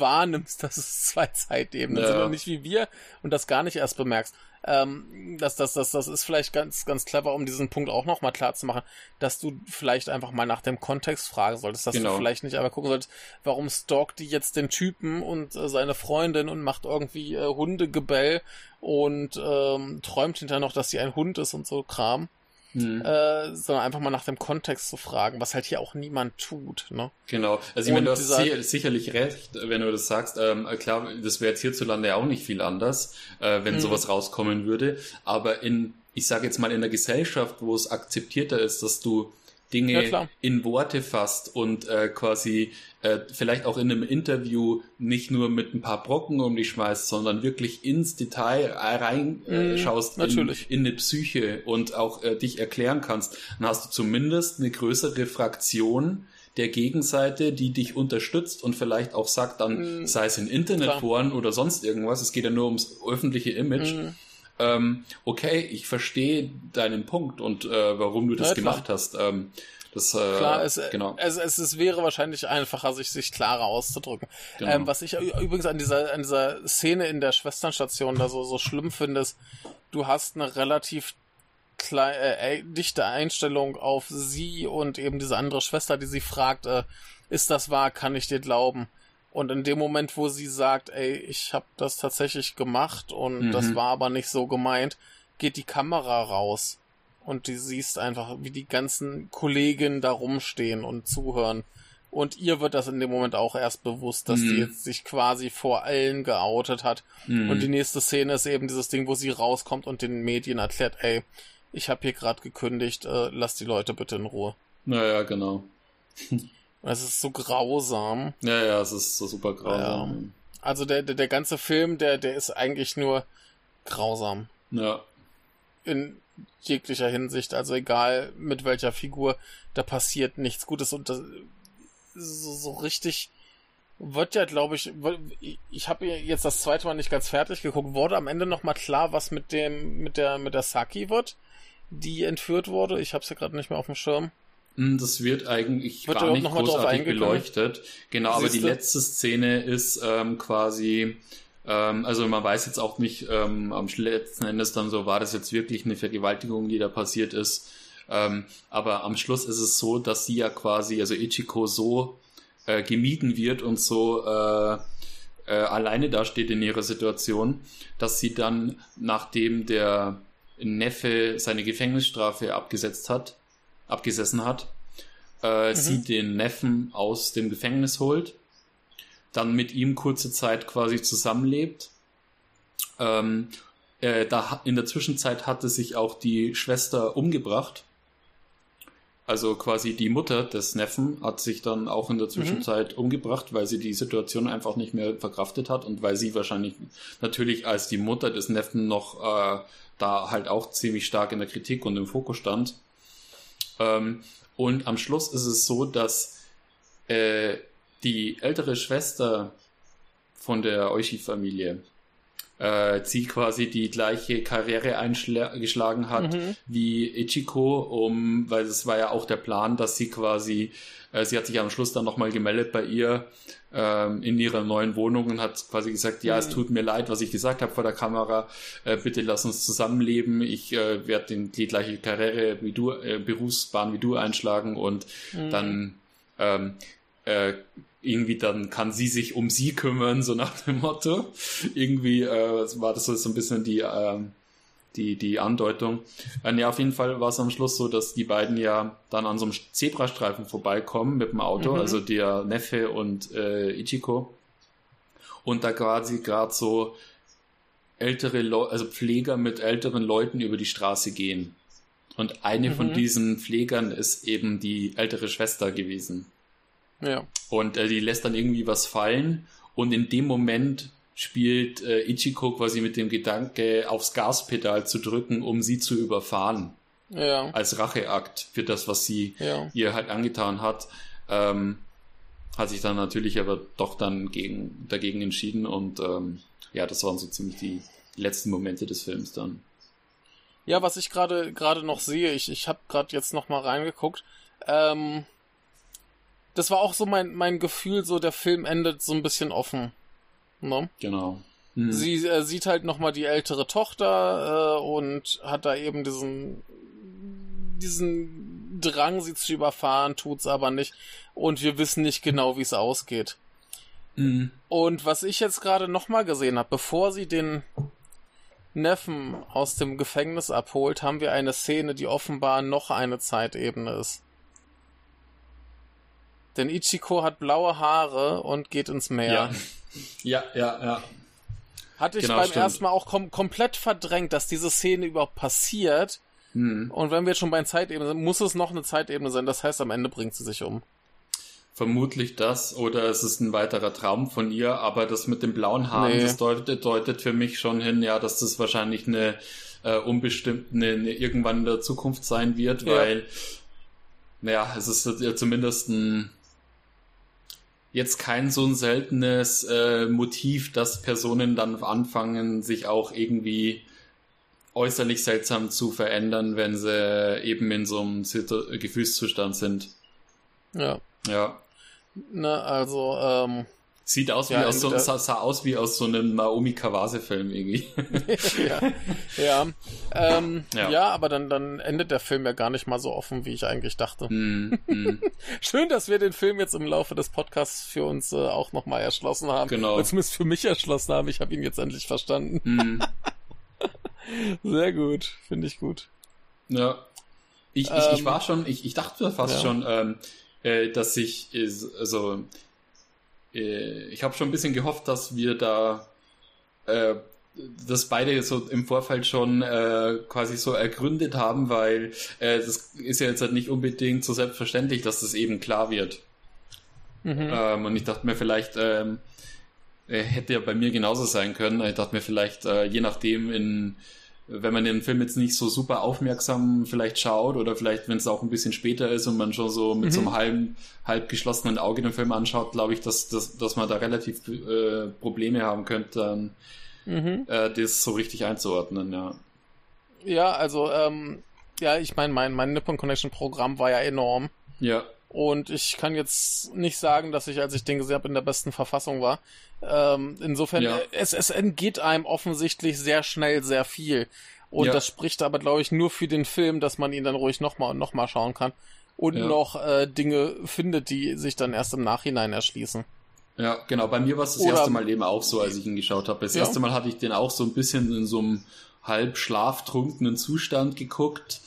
wahrnimmst, dass es zwei Zeitebenen ja. sind und nicht wie wir und das gar nicht erst bemerkst. Ähm, das, das, das, das ist vielleicht ganz, ganz clever, um diesen Punkt auch nochmal klar zu machen, dass du vielleicht einfach mal nach dem Kontext fragen solltest, dass genau. du vielleicht nicht aber gucken solltest, warum stalkt die jetzt den Typen und äh, seine Freundin und macht irgendwie äh, Hundegebell und ähm, träumt hinterher noch, dass sie ein Hund ist und so Kram. Hm. Äh, sondern einfach mal nach dem Kontext zu fragen, was halt hier auch niemand tut. Ne? Genau, also ich meine, du hast dieser... sicherlich recht, wenn du das sagst. Ähm, klar, das wäre jetzt hierzulande ja auch nicht viel anders, äh, wenn hm. sowas rauskommen würde. Aber in, ich sage jetzt mal, in der Gesellschaft, wo es akzeptierter ist, dass du Dinge ja, in Worte fasst und äh, quasi äh, vielleicht auch in einem Interview nicht nur mit ein paar Brocken um dich schmeißt, sondern wirklich ins Detail reinschaust äh, mhm, in, in eine Psyche und auch äh, dich erklären kannst, dann hast du zumindest eine größere Fraktion der Gegenseite, die dich unterstützt und vielleicht auch sagt dann, mhm. sei es in Internetforen oder sonst irgendwas, es geht ja nur ums öffentliche Image. Mhm. Ähm, okay, ich verstehe deinen Punkt und äh, warum du das ja, gemacht hast. Ähm, das, äh, Klar, es, genau. es, es, es wäre wahrscheinlich einfacher, sich, sich klarer auszudrücken. Genau. Ähm, was ich übrigens an dieser, an dieser Szene in der Schwesternstation da so, so schlimm finde, ist, du hast eine relativ kleine, äh, dichte Einstellung auf sie und eben diese andere Schwester, die sie fragt, äh, ist das wahr, kann ich dir glauben? Und in dem Moment, wo sie sagt, ey, ich habe das tatsächlich gemacht und mhm. das war aber nicht so gemeint, geht die Kamera raus und du siehst einfach, wie die ganzen Kolleginnen da rumstehen und zuhören. Und ihr wird das in dem Moment auch erst bewusst, dass mhm. die jetzt sich quasi vor allen geoutet hat. Mhm. Und die nächste Szene ist eben dieses Ding, wo sie rauskommt und den Medien erklärt, ey, ich habe hier gerade gekündigt, äh, lass die Leute bitte in Ruhe. Naja, genau. Es ist so grausam. Ja, ja, es ist so super grausam. Ja. Also der, der, der ganze Film, der, der ist eigentlich nur grausam. Ja. In jeglicher Hinsicht, also egal mit welcher Figur, da passiert nichts Gutes und das, so, so richtig wird ja, glaube ich, ich habe jetzt das zweite Mal nicht ganz fertig geguckt, wurde am Ende noch mal klar, was mit dem mit der mit der Saki wird, die entführt wurde. Ich habe es ja gerade nicht mehr auf dem Schirm. Hm, das wird eigentlich wird gar nicht großartig beleuchtet. Genau, Siehste? aber die letzte Szene ist ähm, quasi, ähm, also man weiß jetzt auch nicht ähm, am letzten Endes dann so, war das jetzt wirklich eine Vergewaltigung, die da passiert ist. Ähm, aber am Schluss ist es so, dass sie ja quasi, also Ichiko so äh, gemieden wird und so äh, äh, alleine dasteht in ihrer Situation, dass sie dann, nachdem der Neffe seine Gefängnisstrafe abgesetzt hat, abgesessen hat, äh, mhm. sie den Neffen aus dem Gefängnis holt, dann mit ihm kurze Zeit quasi zusammenlebt. Ähm, äh, da in der Zwischenzeit hatte sich auch die Schwester umgebracht also quasi die Mutter des Neffen hat sich dann auch in der mhm. Zwischenzeit mhm. umgebracht, weil sie die Situation einfach nicht mehr verkraftet hat und weil sie wahrscheinlich natürlich als die Mutter des Neffen noch äh, da halt auch ziemlich stark in der Kritik und im Fokus stand. Ähm, und am Schluss ist es so, dass äh, die ältere Schwester von der Oishi-Familie äh, sie quasi die gleiche Karriere eingeschlagen hat mhm. wie Ichiko, um, weil es war ja auch der Plan, dass sie quasi, äh, sie hat sich am Schluss dann nochmal gemeldet bei ihr ähm, in ihrer neuen Wohnung und hat quasi gesagt, ja, mhm. es tut mir leid, was ich gesagt habe vor der Kamera, äh, bitte lass uns zusammenleben, ich äh, werde die gleiche Karriere wie du, äh, Berufsbahn wie du einschlagen und mhm. dann ähm, äh, irgendwie dann kann sie sich um sie kümmern, so nach dem Motto. Irgendwie äh, war das so, ein bisschen die, äh, die, die Andeutung. Äh, ja, auf jeden Fall war es am Schluss so, dass die beiden ja dann an so einem Zebrastreifen vorbeikommen mit dem Auto, mhm. also der Neffe und äh, Ichiko. Und da quasi gerade so ältere Leute, also Pfleger mit älteren Leuten über die Straße gehen. Und eine mhm. von diesen Pflegern ist eben die ältere Schwester gewesen. Ja. Und äh, die lässt dann irgendwie was fallen und in dem Moment spielt äh, Ichiko quasi mit dem Gedanke, aufs Gaspedal zu drücken, um sie zu überfahren. Ja. Als Racheakt für das, was sie ja. ihr halt angetan hat. Ähm, hat sich dann natürlich aber doch dann gegen, dagegen entschieden und ähm, ja, das waren so ziemlich die letzten Momente des Films dann. Ja, was ich gerade gerade noch sehe, ich, ich habe gerade jetzt noch mal reingeguckt. Ähm, das war auch so mein, mein Gefühl, so der Film endet so ein bisschen offen. Ne? Genau. Mhm. Sie äh, sieht halt nochmal die ältere Tochter äh, und hat da eben diesen diesen Drang, sie zu überfahren, tut's aber nicht. Und wir wissen nicht genau, wie es ausgeht. Mhm. Und was ich jetzt gerade nochmal gesehen habe, bevor sie den Neffen aus dem Gefängnis abholt, haben wir eine Szene, die offenbar noch eine Zeitebene ist. Denn Ichiko hat blaue Haare und geht ins Meer. Ja, ja, ja. ja. Hatte ich genau, beim stimmt. ersten Mal auch kom komplett verdrängt, dass diese Szene überhaupt passiert. Hm. Und wenn wir jetzt schon bei einer Zeitebene sind, muss es noch eine Zeitebene sein. Das heißt, am Ende bringt sie sich um. Vermutlich das oder es ist ein weiterer Traum von ihr, aber das mit den blauen Haaren, nee. das deutet, deutet für mich schon hin, ja, dass das wahrscheinlich eine äh, unbestimmte, eine, eine irgendwann in der Zukunft sein wird, ja. weil, naja, es ist ja zumindest ein jetzt kein so ein seltenes äh, Motiv, dass Personen dann anfangen, sich auch irgendwie äußerlich seltsam zu verändern, wenn sie eben in so einem Gefühlszustand sind. Ja. Ja. Na, also, ähm, Sieht aus wie ja, aus so, sah, sah, aus wie aus so einem Naomi Kawase-Film irgendwie. ja, ja. Ähm, ja. ja. aber dann, dann endet der Film ja gar nicht mal so offen, wie ich eigentlich dachte. Mm, mm. Schön, dass wir den Film jetzt im Laufe des Podcasts für uns äh, auch nochmal erschlossen haben. Genau. Oder zumindest für mich erschlossen haben. Ich habe ihn jetzt endlich verstanden. Mm. Sehr gut, finde ich gut. Ja. Ich, ich, ähm, ich war schon, ich, ich dachte fast ja. schon, ähm, äh, dass ich, also äh, ich habe schon ein bisschen gehofft, dass wir da äh, das beide so im Vorfeld schon äh, quasi so ergründet haben, weil äh, das ist ja jetzt halt nicht unbedingt so selbstverständlich, dass das eben klar wird. Mhm. Ähm, und ich dachte mir vielleicht, ähm, äh, hätte ja bei mir genauso sein können. Ich dachte mir vielleicht, äh, je nachdem in wenn man den Film jetzt nicht so super aufmerksam vielleicht schaut oder vielleicht, wenn es auch ein bisschen später ist und man schon so mit mhm. so einem halben, halb geschlossenen Auge den Film anschaut, glaube ich, dass, dass, dass man da relativ äh, Probleme haben könnte, dann mhm. äh, das so richtig einzuordnen, ja. Ja, also, ähm, ja, ich meine, mein, mein Nippon Connection Programm war ja enorm. Ja. Und ich kann jetzt nicht sagen, dass ich, als ich den gesehen habe, in der besten Verfassung war. Ähm, insofern, Ja. es, es entgeht einem offensichtlich sehr schnell sehr viel. Und Ja. das spricht aber, glaube ich, nur für den Film, dass man ihn dann ruhig nochmal und nochmal schauen kann. Und Ja. noch äh, Dinge findet, die sich dann erst im Nachhinein erschließen. Ja, genau. Bei mir war es das Oder- erste Mal eben auch so, als ich ihn geschaut habe. Das erste Mal hatte ich den auch so ein bisschen in so einem halb schlaftrunkenen Zustand geguckt.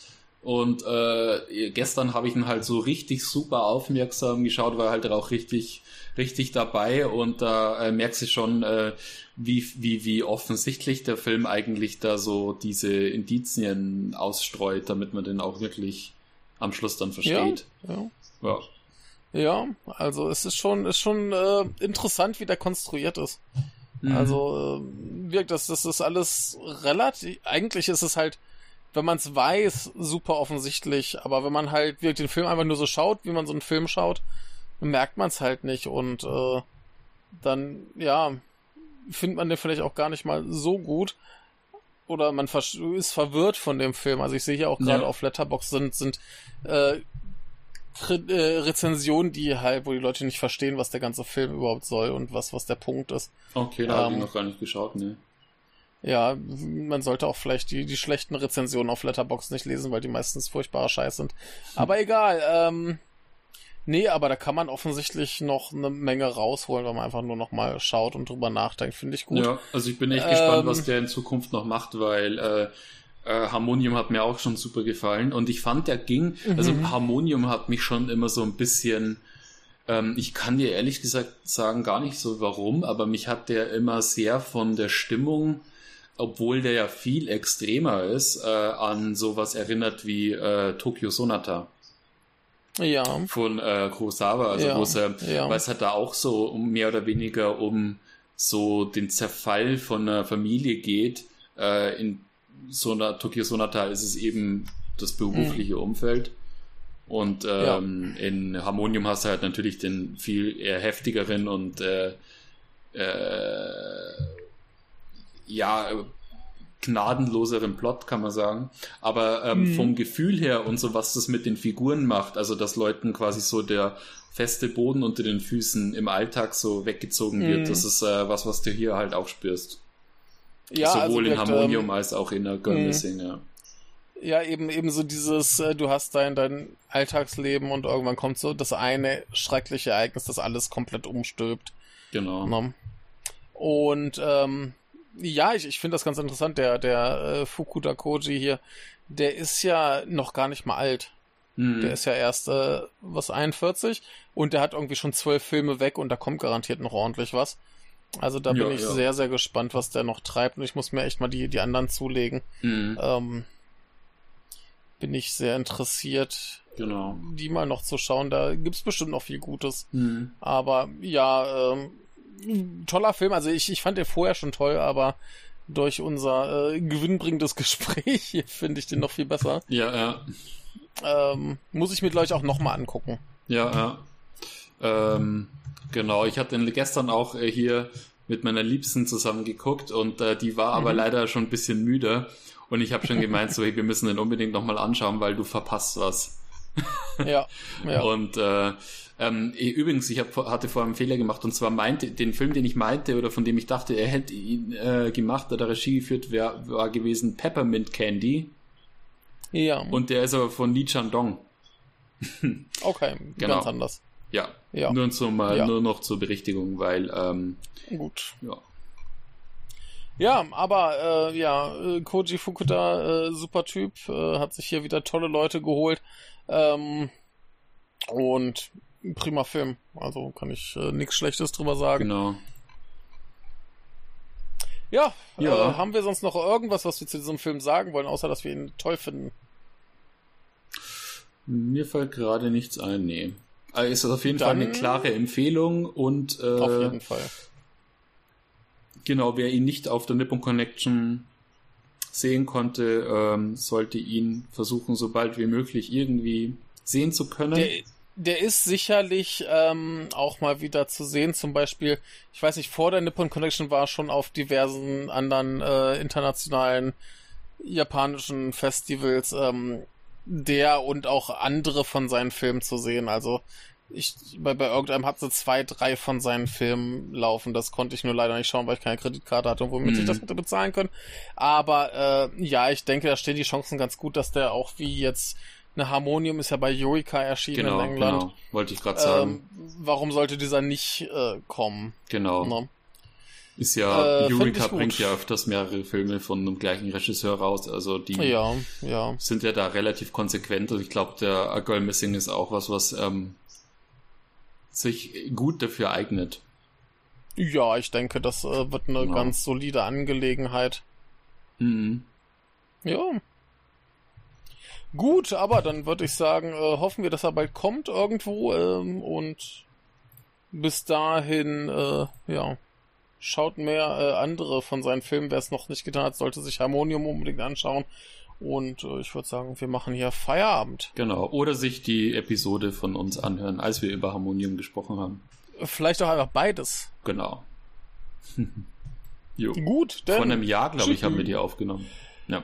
Und äh, gestern habe ich ihn halt so richtig super aufmerksam geschaut, war halt auch richtig, richtig dabei und da äh, merkst du schon, äh, wie, wie, wie offensichtlich der Film eigentlich da so diese Indizien ausstreut, damit man den auch wirklich am Schluss dann versteht. Ja. Ja. Ja, also es ist schon, ist schon äh, interessant, wie der konstruiert ist. Mhm. Also äh, wirkt das, das ist alles relativ. Eigentlich ist es halt, wenn man es weiß, super offensichtlich. Aber wenn man halt wirklich den Film einfach nur so schaut, wie man so einen Film schaut, merkt man es halt nicht und äh, dann ja findet man den vielleicht auch gar nicht mal so gut oder man ist verwirrt von dem Film. Also ich sehe hier auch gerade Ja. auf Letterbox sind sind äh, äh, Rezensionen, die halt, wo die Leute nicht verstehen, was der ganze Film überhaupt soll und was was der Punkt ist. Okay, da habe ich Ähm, noch gar nicht geschaut, ne. Ja, man sollte auch vielleicht die, die schlechten Rezensionen auf Letterbox nicht lesen, weil die meistens furchtbarer Scheiß sind. Aber egal, ähm, nee, aber da kann man offensichtlich noch eine Menge rausholen, wenn man einfach nur noch mal schaut und drüber nachdenkt. Finde ich gut. Ja, also ich bin echt gespannt, Ähm, was der in Zukunft noch macht, weil äh, äh, Harmonium hat mir auch schon super gefallen und ich fand, der ging, also Mhm. Harmonium hat mich schon immer so ein bisschen, ähm, ich kann dir ehrlich gesagt sagen gar nicht so warum, aber mich hat der immer sehr von der Stimmung, obwohl der ja viel extremer ist, äh, an sowas erinnert wie äh, Tokyo Sonata Ja, von äh, Kurosawa, also Ja, wo es, äh, ja. weil es hat da auch so mehr oder weniger um so den Zerfall von einer Familie geht. Äh, in so einer Tokyo Sonata ist es eben das berufliche Umfeld. Und ähm, in Harmonium hast du halt natürlich den viel eher heftigeren und äh, äh, ja, äh, gnadenloseren Plot, kann man sagen. Aber ähm, Mhm. vom Gefühl her und so, was das mit den Figuren macht, also dass Leuten quasi so der feste Boden unter den Füßen im Alltag so weggezogen wird, Mhm. das ist äh, was, was du hier halt auch spürst. ja Sowohl in wirkt, Harmonium ähm, als auch in der Girl Mhm. Ja. Ja, eben, eben so dieses, äh, du hast dein, dein Alltagsleben und irgendwann kommt so das eine schreckliche Ereignis, das alles komplett umstülpt. Genau. Ne? Und ähm, ja, ich, ich finde das ganz interessant. Der, der äh, Fukuda Koji hier, der ist ja noch gar nicht mal alt. Mhm. Der ist ja erst, äh, was, 41 und der hat irgendwie schon zwölf Filme weg und da kommt garantiert noch ordentlich was. Also da Ja, bin ich ja. sehr, sehr gespannt, was der noch treibt und ich muss mir echt mal die, die anderen zulegen. Mhm. Ähm, bin ich sehr interessiert, Genau. die mal noch zu schauen. Da gibt's bestimmt noch viel Gutes. Mhm. Aber ja, ähm, toller Film. Also ich, ich fand den vorher schon toll, aber durch unser äh, gewinnbringendes Gespräch hier finde ich den noch viel besser. Ja, ja. Ähm, muss ich mir gleich auch nochmal angucken. Ja, ja. Ähm, genau, ich hatte den gestern auch äh, hier mit meiner Liebsten zusammen geguckt und äh, die war aber Mhm. leider schon ein bisschen müde. Und ich habe schon gemeint, so, hey, wir müssen den unbedingt nochmal anschauen, weil du verpasst was. Ja, ja. Und äh, ähm, übrigens, ich hab, hatte vorher einen Fehler gemacht und zwar meinte, den Film, den ich meinte oder von dem ich dachte, er hätte ihn äh, gemacht oder Regie geführt, wär, war gewesen Peppermint Candy ja. und der ist aber von Lee Chandong. okay, Genau. ganz anders. Ja, Ja. Nur, zum, äh, Ja. nur noch zur Berichtigung, weil ähm, Gut. ja. Ja, aber äh, ja, äh, Koji Fukuda, äh, super Typ, äh, hat sich hier wieder tolle Leute geholt. Ähm, und ein prima Film. Also kann ich äh, nichts Schlechtes drüber sagen. Genau. Ja, Ja. Äh, haben wir sonst noch irgendwas, was wir zu diesem Film sagen wollen, außer dass wir ihn toll finden? Mir fällt gerade nichts ein, nee. Also ist das auf jeden Dann- Fall eine klare Empfehlung und Auf äh, jeden Fall. genau, wer ihn nicht auf der Nippon Connection sehen konnte, ähm, sollte ihn versuchen, so bald wie möglich irgendwie sehen zu können. Der, der ist sicherlich ähm, auch mal wieder zu sehen. Zum Beispiel, ich weiß nicht, vor der Nippon Connection war schon auf diversen anderen äh, internationalen japanischen Festivals. Ähm, der und auch andere von seinen Filmen zu sehen. Also ich, bei, bei irgendeinem hat sie zwei, drei von seinen Filmen laufen. Das konnte ich nur leider nicht schauen, weil ich keine Kreditkarte hatte und womit mhm. ich das hätte bezahlen können. Aber äh, ja, ich denke, da stehen die Chancen ganz gut, dass der auch wie jetzt eine Harmonium ist ja bei Eureka erschienen genau, in England. Genau, wollte ich gerade sagen. Ähm, warum sollte dieser nicht äh, kommen? Genau. Ne? Ist ja, äh, Eureka bringt ja öfters mehrere Filme von einem gleichen Regisseur raus, also die ja, ja. sind ja da relativ konsequent. Also ich glaube, der A Girl Missing ist auch was, was ähm, sich gut dafür eignet. Ja, ich denke, das äh, wird eine genau. ganz solide Angelegenheit. Mhm. Ja. Gut, aber dann würde ich sagen, äh, hoffen wir, dass er bald kommt irgendwo ähm, und bis dahin, äh, ja, schaut mehr äh, andere von seinen Filmen. Wer es noch nicht getan hat, sollte sich Harmonium unbedingt anschauen. Und äh, ich würde sagen, wir machen hier Feierabend. Genau. Oder sich die Episode von uns anhören, als wir über Harmonium gesprochen haben. Vielleicht auch einfach beides. Genau. jo. Gut, denn. Vor einem Jahr, glaube ich, haben wir die aufgenommen. Ja.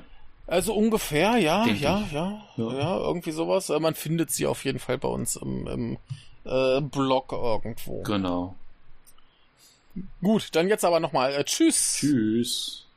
Also ungefähr, ja, ja, ja, ja, ja, irgendwie sowas. Äh, man findet sie auf jeden Fall bei uns im, im äh, Blog irgendwo. Genau. Gut, dann jetzt aber nochmal. Äh, tschüss. Tschüss.